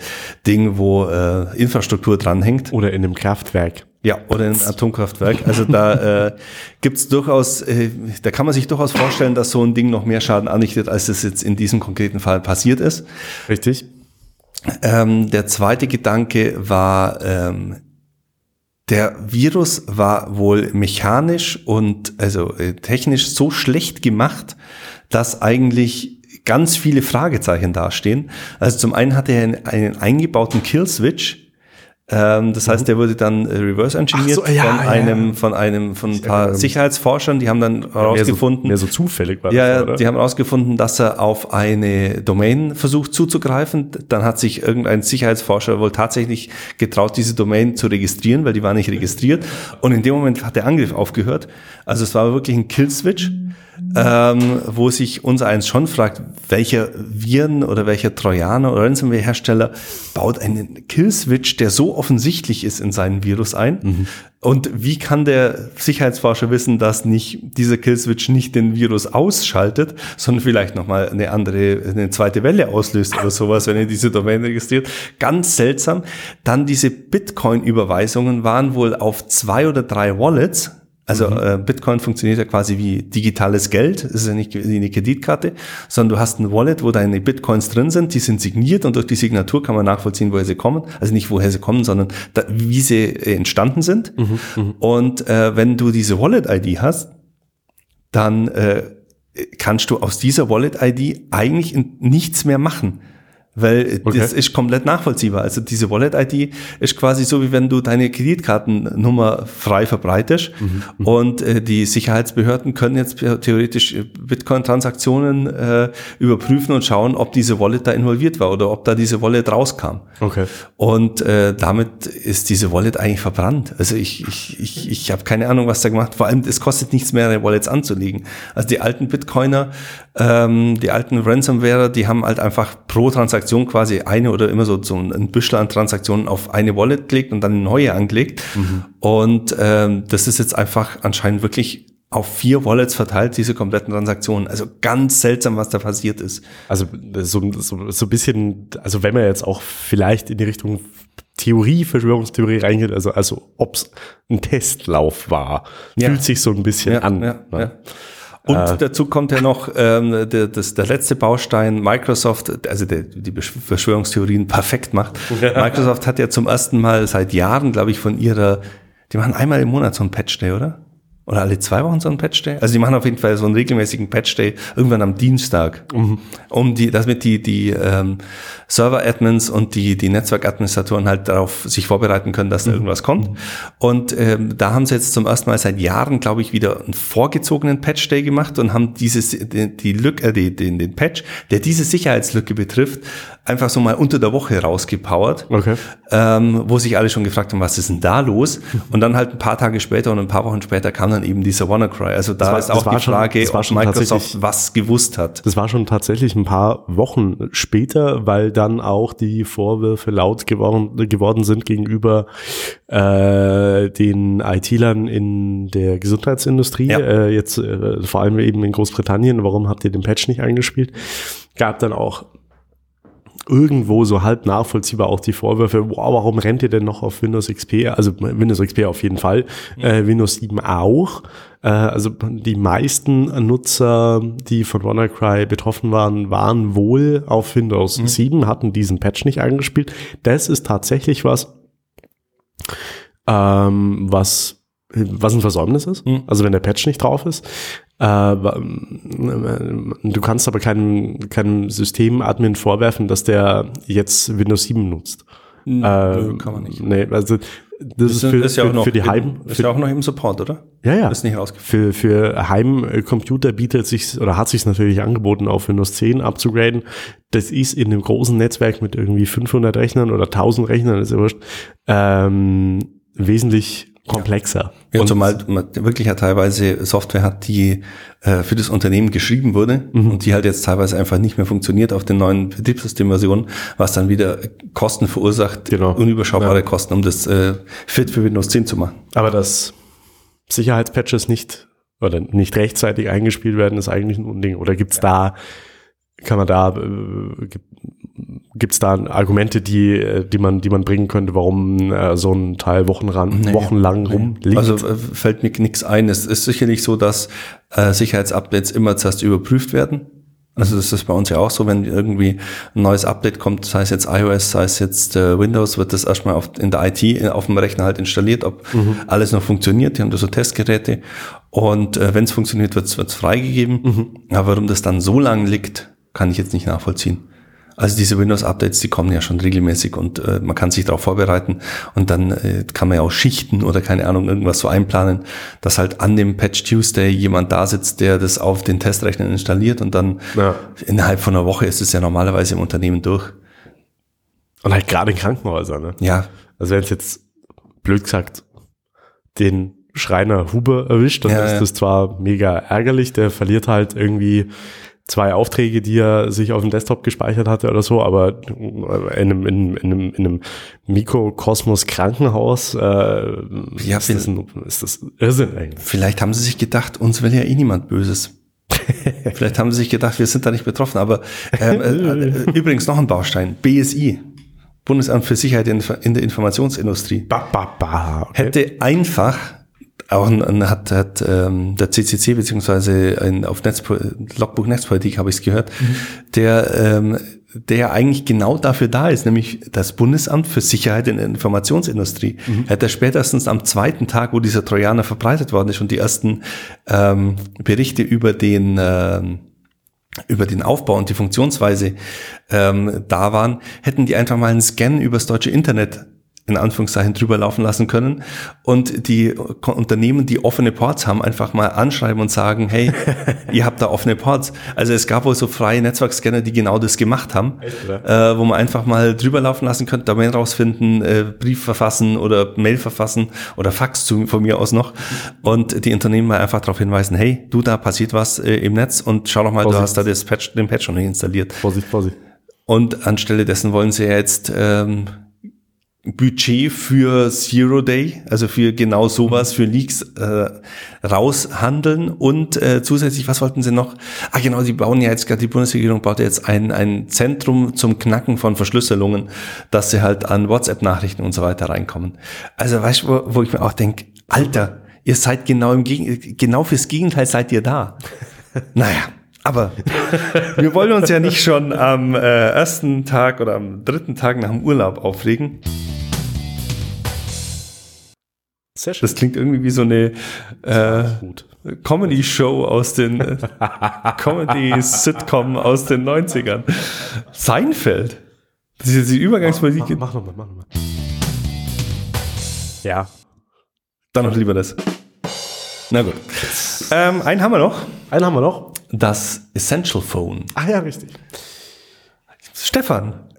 Ding, wo äh, Infrastruktur dranhängt. Oder in einem Kraftwerk. Ja, oder ein Atomkraftwerk. Also da äh, gibt durchaus, äh, da kann man sich durchaus vorstellen, dass so ein Ding noch mehr Schaden anrichtet, als es jetzt in diesem konkreten Fall passiert ist. Richtig. Ähm, der zweite Gedanke war, ähm, der Virus war wohl mechanisch und also äh, technisch so schlecht gemacht, dass eigentlich ganz viele Fragezeichen dastehen. Also zum einen hatte er einen, einen eingebauten Kill-Switch, ähm, das heißt, der wurde dann äh, reverse engineert so, ja, von einem, ja. von einem, von ein paar Sicherheitsforschern, die haben dann herausgefunden. Mehr so, mehr so zufällig war ja, das, die haben herausgefunden, dass er auf eine Domain versucht zuzugreifen. Dann hat sich irgendein Sicherheitsforscher wohl tatsächlich getraut, diese Domain zu registrieren, weil die war nicht registriert. Und in dem Moment hat der Angriff aufgehört. Also es war wirklich ein Killswitch ähm, wo sich unser eins schon fragt, welcher Viren oder welcher Trojaner oder Ransomware-Hersteller baut einen Killswitch, der so offensichtlich ist in seinen Virus ein? Mhm. Und wie kann der Sicherheitsforscher wissen, dass nicht dieser Killswitch nicht den Virus ausschaltet, sondern vielleicht nochmal eine andere, eine zweite Welle auslöst oder sowas, wenn er diese Domain registriert? Ganz seltsam. Dann diese Bitcoin-Überweisungen waren wohl auf zwei oder drei Wallets, also mhm. äh, Bitcoin funktioniert ja quasi wie digitales Geld. Es ist ja nicht wie eine Kreditkarte, sondern du hast ein Wallet, wo deine Bitcoins drin sind. Die sind signiert und durch die Signatur kann man nachvollziehen, woher sie kommen. Also nicht woher sie kommen, sondern da, wie sie äh, entstanden sind. Mhm. Mhm. Und äh, wenn du diese Wallet-ID hast, dann äh, kannst du aus dieser Wallet-ID eigentlich nichts mehr machen. Weil okay. das ist komplett nachvollziehbar. Also diese Wallet-ID ist quasi so, wie wenn du deine Kreditkartennummer frei verbreitest. Mhm. Und äh, die Sicherheitsbehörden können jetzt theoretisch äh, Bitcoin-Transaktionen äh, überprüfen und schauen, ob diese Wallet da involviert war oder ob da diese Wallet rauskam. Okay. Und äh, damit ist diese Wallet eigentlich verbrannt. Also ich, ich, ich, ich habe keine Ahnung, was da gemacht. Vor allem, es kostet nichts mehr, Wallets anzulegen. Also die alten Bitcoiner, ähm, die alten Ransomware, die haben halt einfach pro Transaktion Transaktion quasi eine oder immer so, so ein Büschel an Transaktionen auf eine Wallet gelegt und dann eine neue angelegt. Mhm. Und ähm, das ist jetzt einfach anscheinend wirklich auf vier Wallets verteilt, diese kompletten Transaktionen. Also ganz seltsam, was da passiert ist. Also so, so, so ein bisschen, also wenn man jetzt auch vielleicht in die Richtung Theorie, Verschwörungstheorie reingeht, also, also ob es ein Testlauf war, ja. fühlt sich so ein bisschen ja, an. Ja, ne? Und äh, dazu kommt ja noch ähm, der, das, der letzte Baustein, Microsoft, also der, die Verschwörungstheorien perfekt macht. Microsoft hat ja zum ersten Mal seit Jahren, glaube ich, von ihrer, die machen einmal im Monat so ein Patch Day, oder? Oder alle zwei Wochen so einen Patch Day. Also die machen auf jeden Fall so einen regelmäßigen Patch Day irgendwann am Dienstag, mhm. um die, damit die die ähm, Server-Admins und die die Netzwerkadministratoren halt darauf sich vorbereiten können, dass da mhm. irgendwas kommt. Und ähm, da haben sie jetzt zum ersten Mal seit Jahren, glaube ich, wieder einen vorgezogenen Patch Day gemacht und haben dieses die, die Lücke, äh, die, den den Patch, der diese Sicherheitslücke betrifft, einfach so mal unter der Woche rausgepowert, okay. ähm, wo sich alle schon gefragt haben, was ist denn da los? Und dann halt ein paar Tage später und ein paar Wochen später kam dann dann eben dieser WannaCry. Also da war, ist auch die Frage, schon, ob Microsoft was gewusst hat. Das war schon tatsächlich ein paar Wochen später, weil dann auch die Vorwürfe laut geworden, geworden sind gegenüber äh, den IT-Lern in der Gesundheitsindustrie. Ja. Äh, jetzt äh, vor allem eben in Großbritannien. Warum habt ihr den Patch nicht eingespielt? Gab dann auch irgendwo so halb nachvollziehbar auch die Vorwürfe, wow, warum rennt ihr denn noch auf Windows XP? Also Windows XP auf jeden Fall, mhm. äh, Windows 7 auch. Äh, also die meisten Nutzer, die von WannaCry betroffen waren, waren wohl auf Windows mhm. 7, hatten diesen Patch nicht eingespielt. Das ist tatsächlich was, ähm, was was ein Versäumnis ist. Mhm. Also wenn der Patch nicht drauf ist. Äh, du kannst aber keinem, keinem Systemadmin vorwerfen, dass der jetzt Windows 7 nutzt. Äh, kann man nicht. Nee, also das ist, ist, für, ist ja für, für die Heim. Ist ja auch noch im Support, oder? Ja, ja. Ist nicht Für, für Heimcomputer bietet sich oder hat sich natürlich angeboten, auf Windows 10 abzugraden. Das ist in einem großen Netzwerk mit irgendwie 500 Rechnern oder 1000 Rechnern, ist ja wurscht, ähm, wesentlich komplexer. Ja, und zumal man wirklich ja teilweise Software hat, die äh, für das Unternehmen geschrieben wurde mhm. und die halt jetzt teilweise einfach nicht mehr funktioniert auf den neuen Betriebssystemversionen, was dann wieder Kosten verursacht, genau. unüberschaubare ja. Kosten, um das äh, fit für Windows 10 zu machen. Aber dass Sicherheitspatches nicht oder nicht rechtzeitig eingespielt werden, ist eigentlich ein Unding. Oder gibt's ja. da, kann man da, äh, Gibt es da Argumente, die, äh, die, man, die man bringen könnte, warum äh, so ein Teil wochenlang, nee, wochenlang nee. rumliegt? Also äh, fällt mir nichts ein. Es ist sicherlich so, dass äh, Sicherheitsupdates immer zuerst überprüft werden. Also das ist bei uns ja auch so, wenn irgendwie ein neues Update kommt, sei es jetzt iOS, sei es jetzt äh, Windows, wird das erstmal auf, in der IT äh, auf dem Rechner halt installiert, ob mhm. alles noch funktioniert. Die haben da so Testgeräte und äh, wenn es funktioniert, wird es freigegeben. Mhm. Aber warum das dann so lang liegt, kann ich jetzt nicht nachvollziehen. Also diese Windows-Updates, die kommen ja schon regelmäßig und äh, man kann sich darauf vorbereiten und dann äh, kann man ja auch Schichten oder keine Ahnung, irgendwas so einplanen, dass halt an dem Patch Tuesday jemand da sitzt, der das auf den Testrechner installiert und dann ja. innerhalb von einer Woche ist es ja normalerweise im Unternehmen durch. Und halt gerade in Krankenhäusern, ne? Ja. Also wenn es jetzt blöd gesagt den Schreiner Huber erwischt, dann ja, ist das zwar mega ärgerlich, der verliert halt irgendwie zwei Aufträge, die er sich auf dem Desktop gespeichert hatte oder so, aber in einem, in, in einem, in einem Mikrokosmos Krankenhaus äh, ja, ist, das ein, ist das Irrsinn eigentlich. Vielleicht haben sie sich gedacht, uns will ja eh niemand Böses. Vielleicht haben sie sich gedacht, wir sind da nicht betroffen. Aber ähm, äh, äh, übrigens noch ein Baustein, BSI. Bundesamt für Sicherheit in, in der Informationsindustrie. Ba, ba, ba, okay. Hätte einfach auch ein, hat, hat ähm, der CCC beziehungsweise ein, auf Netzpo Logbuch Netzpolitik habe ich es gehört, mhm. der ähm, der eigentlich genau dafür da ist, nämlich das Bundesamt für Sicherheit in der Informationsindustrie. Mhm. Hätte spätestens am zweiten Tag, wo dieser Trojaner verbreitet worden ist und die ersten ähm, Berichte über den ähm, über den Aufbau und die Funktionsweise ähm, da waren, hätten die einfach mal einen Scan übers deutsche Internet in Anführungszeichen drüber laufen lassen können und die Unternehmen, die offene Ports haben, einfach mal anschreiben und sagen, hey, ihr habt da offene Ports. Also es gab wohl so freie Netzwerkscanner, die genau das gemacht haben, Echt, äh, wo man einfach mal drüber laufen lassen könnte, Domain rausfinden, äh, Brief verfassen oder Mail verfassen oder Fax zu, von mir aus noch und die Unternehmen mal einfach darauf hinweisen, hey, du, da passiert was äh, im Netz und schau doch mal, Vorsicht. du hast da das Patch, den Patch schon installiert. Vorsicht, Vorsicht. Und anstelle dessen wollen sie jetzt ähm, Budget für Zero Day, also für genau sowas, für Leaks äh, raushandeln und äh, zusätzlich, was wollten sie noch? Ah genau, die bauen ja jetzt gerade, die Bundesregierung baut ja jetzt ein, ein Zentrum zum Knacken von Verschlüsselungen, dass sie halt an WhatsApp-Nachrichten und so weiter reinkommen. Also weißt du, wo, wo ich mir auch denke, Alter, ihr seid genau im Gegen genau fürs Gegenteil seid ihr da. naja, aber wir wollen uns ja nicht schon am äh, ersten Tag oder am dritten Tag nach dem Urlaub aufregen. Das klingt irgendwie wie so eine äh, Comedy-Show aus den äh, Comedy-Sitcom aus den 90ern. Seinfeld. Das ist jetzt die Übergangsmusik. Mach, mach, mach nochmal, mach nochmal. Ja. Dann noch lieber das. Na gut. Ähm, einen haben wir noch. Einen haben wir noch. Das Essential Phone. Ah ja, richtig. Stefan,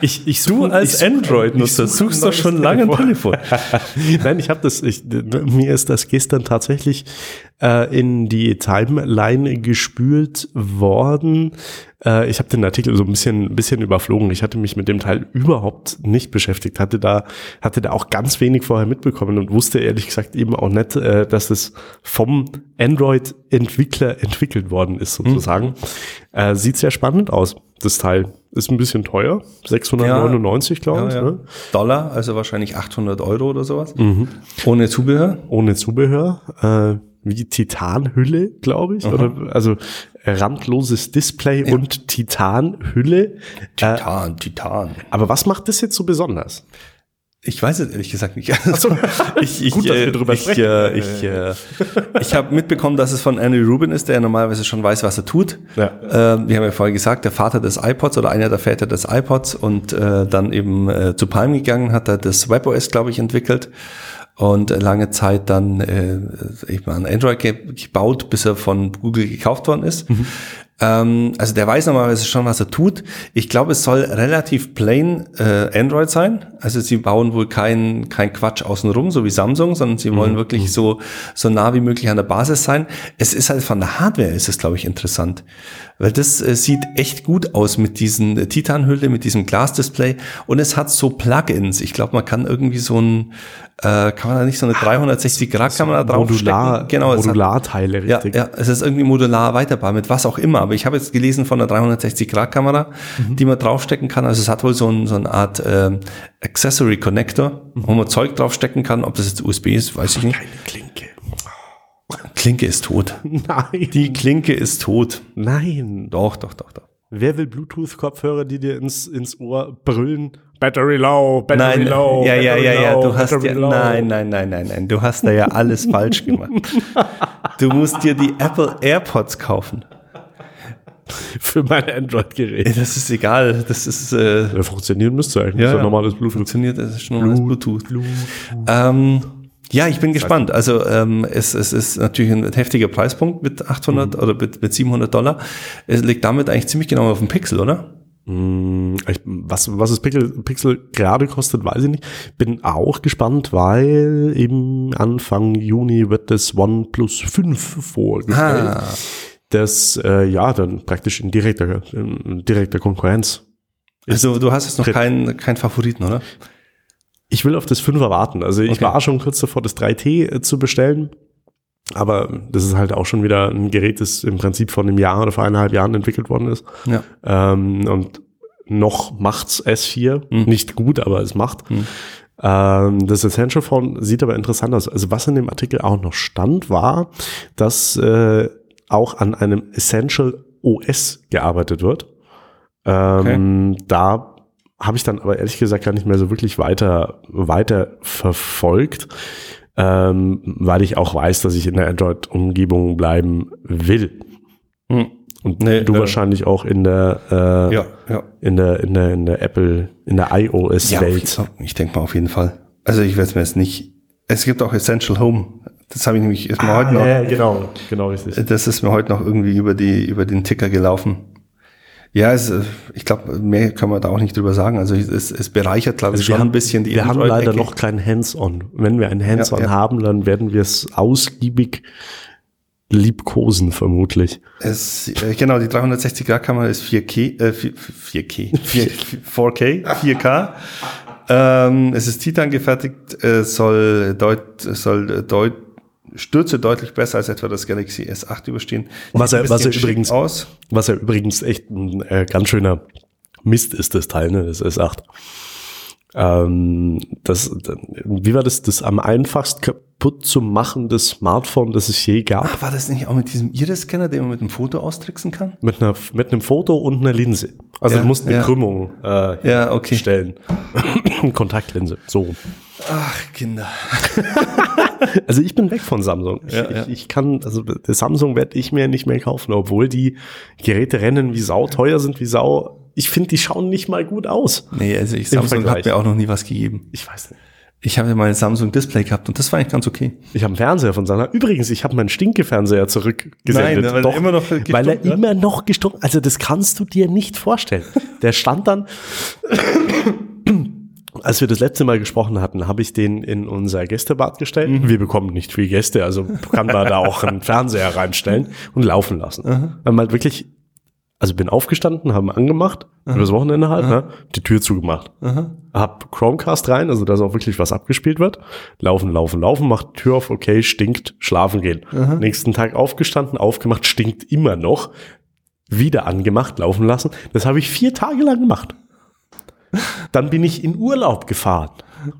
ich, ich such, du als Android-Nutzer suchst doch schon lange ein Telefon. Nein, ich habe das, ich, mir ist das gestern tatsächlich äh, in die Timeline gespült worden. Äh, ich habe den Artikel so ein bisschen, ein bisschen überflogen. Ich hatte mich mit dem Teil überhaupt nicht beschäftigt, hatte da, hatte da auch ganz wenig vorher mitbekommen und wusste ehrlich gesagt eben auch nicht, äh, dass es vom Android-Entwickler entwickelt worden ist, sozusagen. Hm. Äh, sieht sehr spannend aus, das Teil. Ist ein bisschen teuer, 699, ja, glaube ich. Ja, ja. Ne? Dollar, also wahrscheinlich 800 Euro oder sowas. Mhm. Ohne Zubehör? Ohne Zubehör. Äh, wie Titanhülle, glaube ich. Oder, also randloses Display und Titanhülle. Titan, äh, Titan. Aber was macht das jetzt so besonders? Ich weiß es ehrlich gesagt nicht. Also, ich ich, Gut, dass wir äh, drüber ich, sprechen. Äh, ich, äh, ich habe mitbekommen, dass es von Andy Rubin ist, der ja normalerweise schon weiß, was er tut. Ja. Äh, wir haben ja vorher gesagt, der Vater des iPods oder einer der Väter des iPods und äh, dann eben äh, zu Palm gegangen, hat er das WebOS, glaube ich, entwickelt und lange Zeit dann äh, eben an Android gebaut, bis er von Google gekauft worden ist. Mhm. Ähm, also der weiß normalerweise schon, was er tut. Ich glaube, es soll relativ plain äh, Android sein. Also sie bauen wohl kein, kein Quatsch außenrum, so wie Samsung, sondern sie wollen mhm. wirklich mhm. so, so nah wie möglich an der Basis sein. Es ist halt von der Hardware ist es, glaube ich, interessant. Weil das äh, sieht echt gut aus mit diesen äh, Titanhülle, mit diesem Glasdisplay. Und es hat so Plugins. Ich glaube, man kann irgendwie so ein, äh, kann man da nicht so eine 360 Grad Kamera so draufstecken? Modular, genau, Modularteile, richtig. Ja, ja, es ist irgendwie modular weiterbar mit was auch immer. Aber ich habe jetzt gelesen von einer 360 Grad Kamera, mhm. die man draufstecken kann. Also es hat wohl so, ein, so eine Art äh, Accessory Connector, mhm. wo man Zeug draufstecken kann. Ob das jetzt USB ist, weiß ich nicht. Keine Klinke. Klinke ist tot. Nein. Die Klinke ist tot. Nein. Doch, doch, doch, doch. Wer will Bluetooth-Kopfhörer, die dir ins, ins Ohr brüllen? Battery low, Battery nein, low. Ja, ja, ja, ja. Du hast ja, nein, nein, nein, nein, nein. Du hast da ja alles falsch gemacht. Du musst dir die Apple AirPods kaufen. Für mein Android-Gerät. Das ist egal. Das ist. Äh, ja, funktionieren müsste eigentlich. Ja, ja normales Bluetooth. Funktioniert, das ist schon normales Bluetooth. Bluetooth. Ähm, ja, ich bin gespannt. Also ähm, es, es ist natürlich ein heftiger Preispunkt mit 800 mhm. oder mit, mit 700 Dollar. Es liegt damit eigentlich ziemlich genau auf dem Pixel, oder? Mm, was, was das Pixel, Pixel gerade kostet, weiß ich nicht. Bin auch gespannt, weil im Anfang Juni wird das OnePlus 5 vorgestellt. Ah. Das äh, ja dann praktisch in direkter, in direkter Konkurrenz. Also du hast jetzt noch keinen keinen Favoriten, oder? Ich will auf das 5er warten. Also ich okay. war schon kurz davor, das 3T äh, zu bestellen. Aber das ist halt auch schon wieder ein Gerät, das im Prinzip vor einem Jahr oder vor eineinhalb Jahren entwickelt worden ist. Ja. Ähm, und noch macht's S4. Mhm. Nicht gut, aber es macht. Mhm. Ähm, das Essential Phone sieht aber interessant aus. Also was in dem Artikel auch noch stand, war, dass äh, auch an einem Essential OS gearbeitet wird. Ähm, okay. Da habe ich dann aber ehrlich gesagt gar nicht mehr so wirklich weiter, weiter verfolgt, ähm, weil ich auch weiß, dass ich in der Android-Umgebung bleiben will. Hm. Und nee, du äh, wahrscheinlich auch in der, äh, ja, ja. in der, in der, in der Apple, in der iOS-Welt. Ja, ich denke mal auf jeden Fall. Also ich werde es mir jetzt nicht. Es gibt auch Essential Home. Das habe ich nämlich ist mir ah, heute noch. Ja, genau, genau richtig. Das ist mir heute noch irgendwie über die über den Ticker gelaufen. Ja, es, ich glaube, mehr kann man da auch nicht drüber sagen. Also es, es bereichert, glaube ich, also schon haben, ein bisschen die Wir haben leider noch kein Hands-on. Wenn wir ein Hands-on ja, ja. haben, dann werden wir es ausgiebig liebkosen, vermutlich. Es, äh, genau, die 360 Grad Kamera ist 4K, äh, 4, k 4, 4K, 4K. ähm, es ist Titan gefertigt, äh, soll deut, soll deut, Stürze deutlich besser als etwa das Galaxy S8 überstehen. Was er, was er übrigens aus. Was er übrigens echt ein äh, ganz schöner Mist ist, das Teil, ne, das S8. ähm, das, wie war das, das am einfachsten kaputt zu machen, das Smartphone, das es je gab? Ach, war das nicht auch mit diesem Iris-Scanner, den man mit einem Foto austricksen kann? Mit, einer, mit einem Foto und einer Linse. Also Ja, du musst eine ja. Krümmung äh, Ja, okay. stellen. Kontaktlinse, so. Ach, Kinder. Also ich bin weg von Samsung. Ich, Ja, ja. ich, ich kann, also Samsung werde ich mir nicht mehr kaufen, obwohl die Geräte rennen wie Sau, teuer sind wie Sau. Ich finde, die schauen nicht mal gut aus. Nee, also ich, Samsung hat mir auch noch nie was gegeben. Ich weiß nicht. Ich habe ja mal ein Samsung Display gehabt und das war eigentlich ganz okay. Ich habe einen Fernseher von Samsung. Übrigens, ich habe meinen Stinkefernseher zurückgesendet. Nein, weil er immer noch gestunken Weil er hat? immer noch gestunken Also das kannst du dir nicht vorstellen. Der stand dann, als wir das letzte Mal gesprochen hatten, habe ich den in unser Gästebad gestellt. Mhm. Wir bekommen nicht viel Gäste, also kann man da auch einen Fernseher reinstellen und laufen lassen. Wir haben halt wirklich, also bin aufgestanden, haben angemacht, übers Wochenende halt, ne, die Tür zugemacht. Hab Chromecast rein, also dass auch wirklich was abgespielt wird. Laufen, laufen, laufen, macht Tür auf, okay, stinkt, schlafen gehen. Nächsten Tag aufgestanden, aufgemacht, stinkt immer noch. Wieder angemacht, laufen lassen. Das habe ich vier Tage lang gemacht. Dann bin ich in Urlaub gefahren,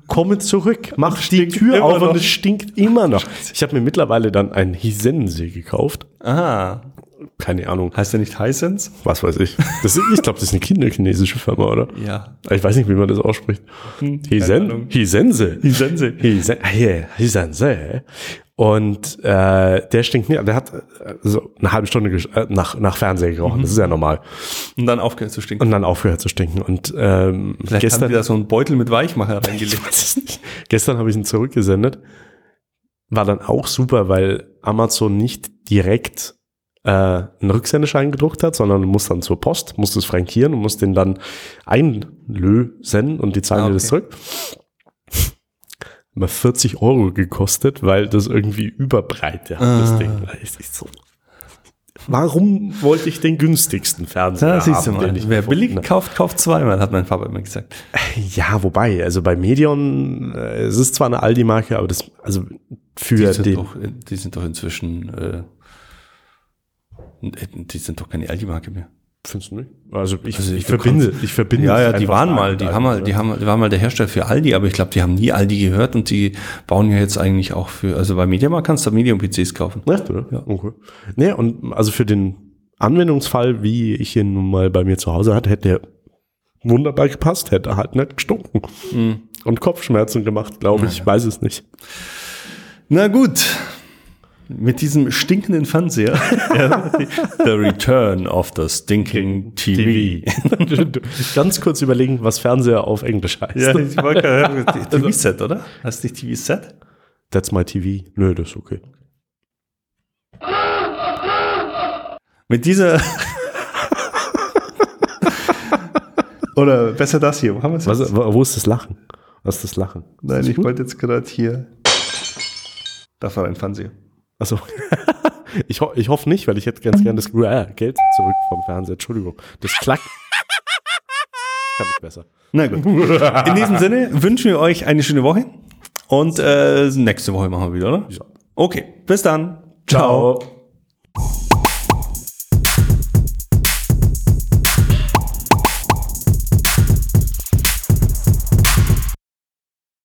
komme zurück, mach die Tür auf noch. und es stinkt immer noch. Ich habe mir mittlerweile dann einen Hisense gekauft. Aha. Keine Ahnung, Heißt der nicht Hisense? was weiß ich. Das ist, ich glaube, das ist eine kinderchinesische Firma, oder? Ja. Ich weiß nicht, wie man das ausspricht. keine Hisen. Hisense. Hisense. Hisen, ah, yeah, Hisense. Und äh, der stinkt nicht, der hat äh, so eine halbe Stunde äh, nach, nach Fernseher gerochen, das ist ja normal. Und dann aufgehört zu stinken. Und dann aufgehört zu stinken. Und ähm, Vielleicht haben gestern, die da so einen Beutel mit Weichmacher reingelegt. Gestern habe ich ihn zurückgesendet. War dann auch super, weil Amazon nicht direkt äh, einen Rücksendeschein gedruckt hat, sondern du musst dann zur Post, musst es frankieren und musst den dann einlösen und die zahlen Ah, dir das okay. zurück. Mal 40 Euro gekostet, weil das irgendwie überbreit ja, das Ah. Ding. Es ist so. Warum wollte ich den günstigsten Fernseher du haben, mal. Wer billig habe? kauft, kauft zweimal, hat mein Papa immer gesagt. Ja, wobei, also bei Medion, äh, es ist zwar eine Aldi-Marke, aber das, also für Die sind, den, doch, die sind doch inzwischen, äh, die sind doch keine Aldi-Marke mehr. Findest du nicht? Also ich, Also ich ich- verbinde, ich verbinde. Ja, ja, die waren mal, die haben mal, die haben, die waren mal der Hersteller für Aldi, aber ich glaube, die haben nie Aldi gehört und die bauen ja jetzt eigentlich auch für, also bei Mediamarkt kannst du Medium-PCs kaufen. Echt, oder? Ja. Okay. Nee, und also für den Anwendungsfall, wie ich ihn nun mal bei mir zu Hause hatte, hätte der wunderbar gepasst, hätte halt nicht gestunken. Mhm. Und Kopfschmerzen gemacht, glaube ich, weiß es nicht. Na gut. Mit diesem stinkenden Fernseher. ja, the Return of the Stinking TV. Ganz kurz überlegen, was Fernseher auf Englisch heißt. Ja, ich wollte gerade TV-Set, oder? Heißt nicht TV-Set? That's my TV. Nö, das ist okay. Mit dieser. oder besser das hier. Wo haben Was, wo ist das Lachen? Was ist das Lachen? Nein, das ich wollte jetzt gerade hier. Da war ein Fernseher. Achso. ich, ho ich hoffe nicht, weil ich hätte ganz gerne das äh, Geld zurück vom Fernseher. Entschuldigung. Das klackt. Kann nicht besser. Na gut. In diesem Sinne wünschen wir euch eine schöne Woche. Und äh, nächste Woche machen wir wieder, oder? Ja. Okay, bis dann. Ciao.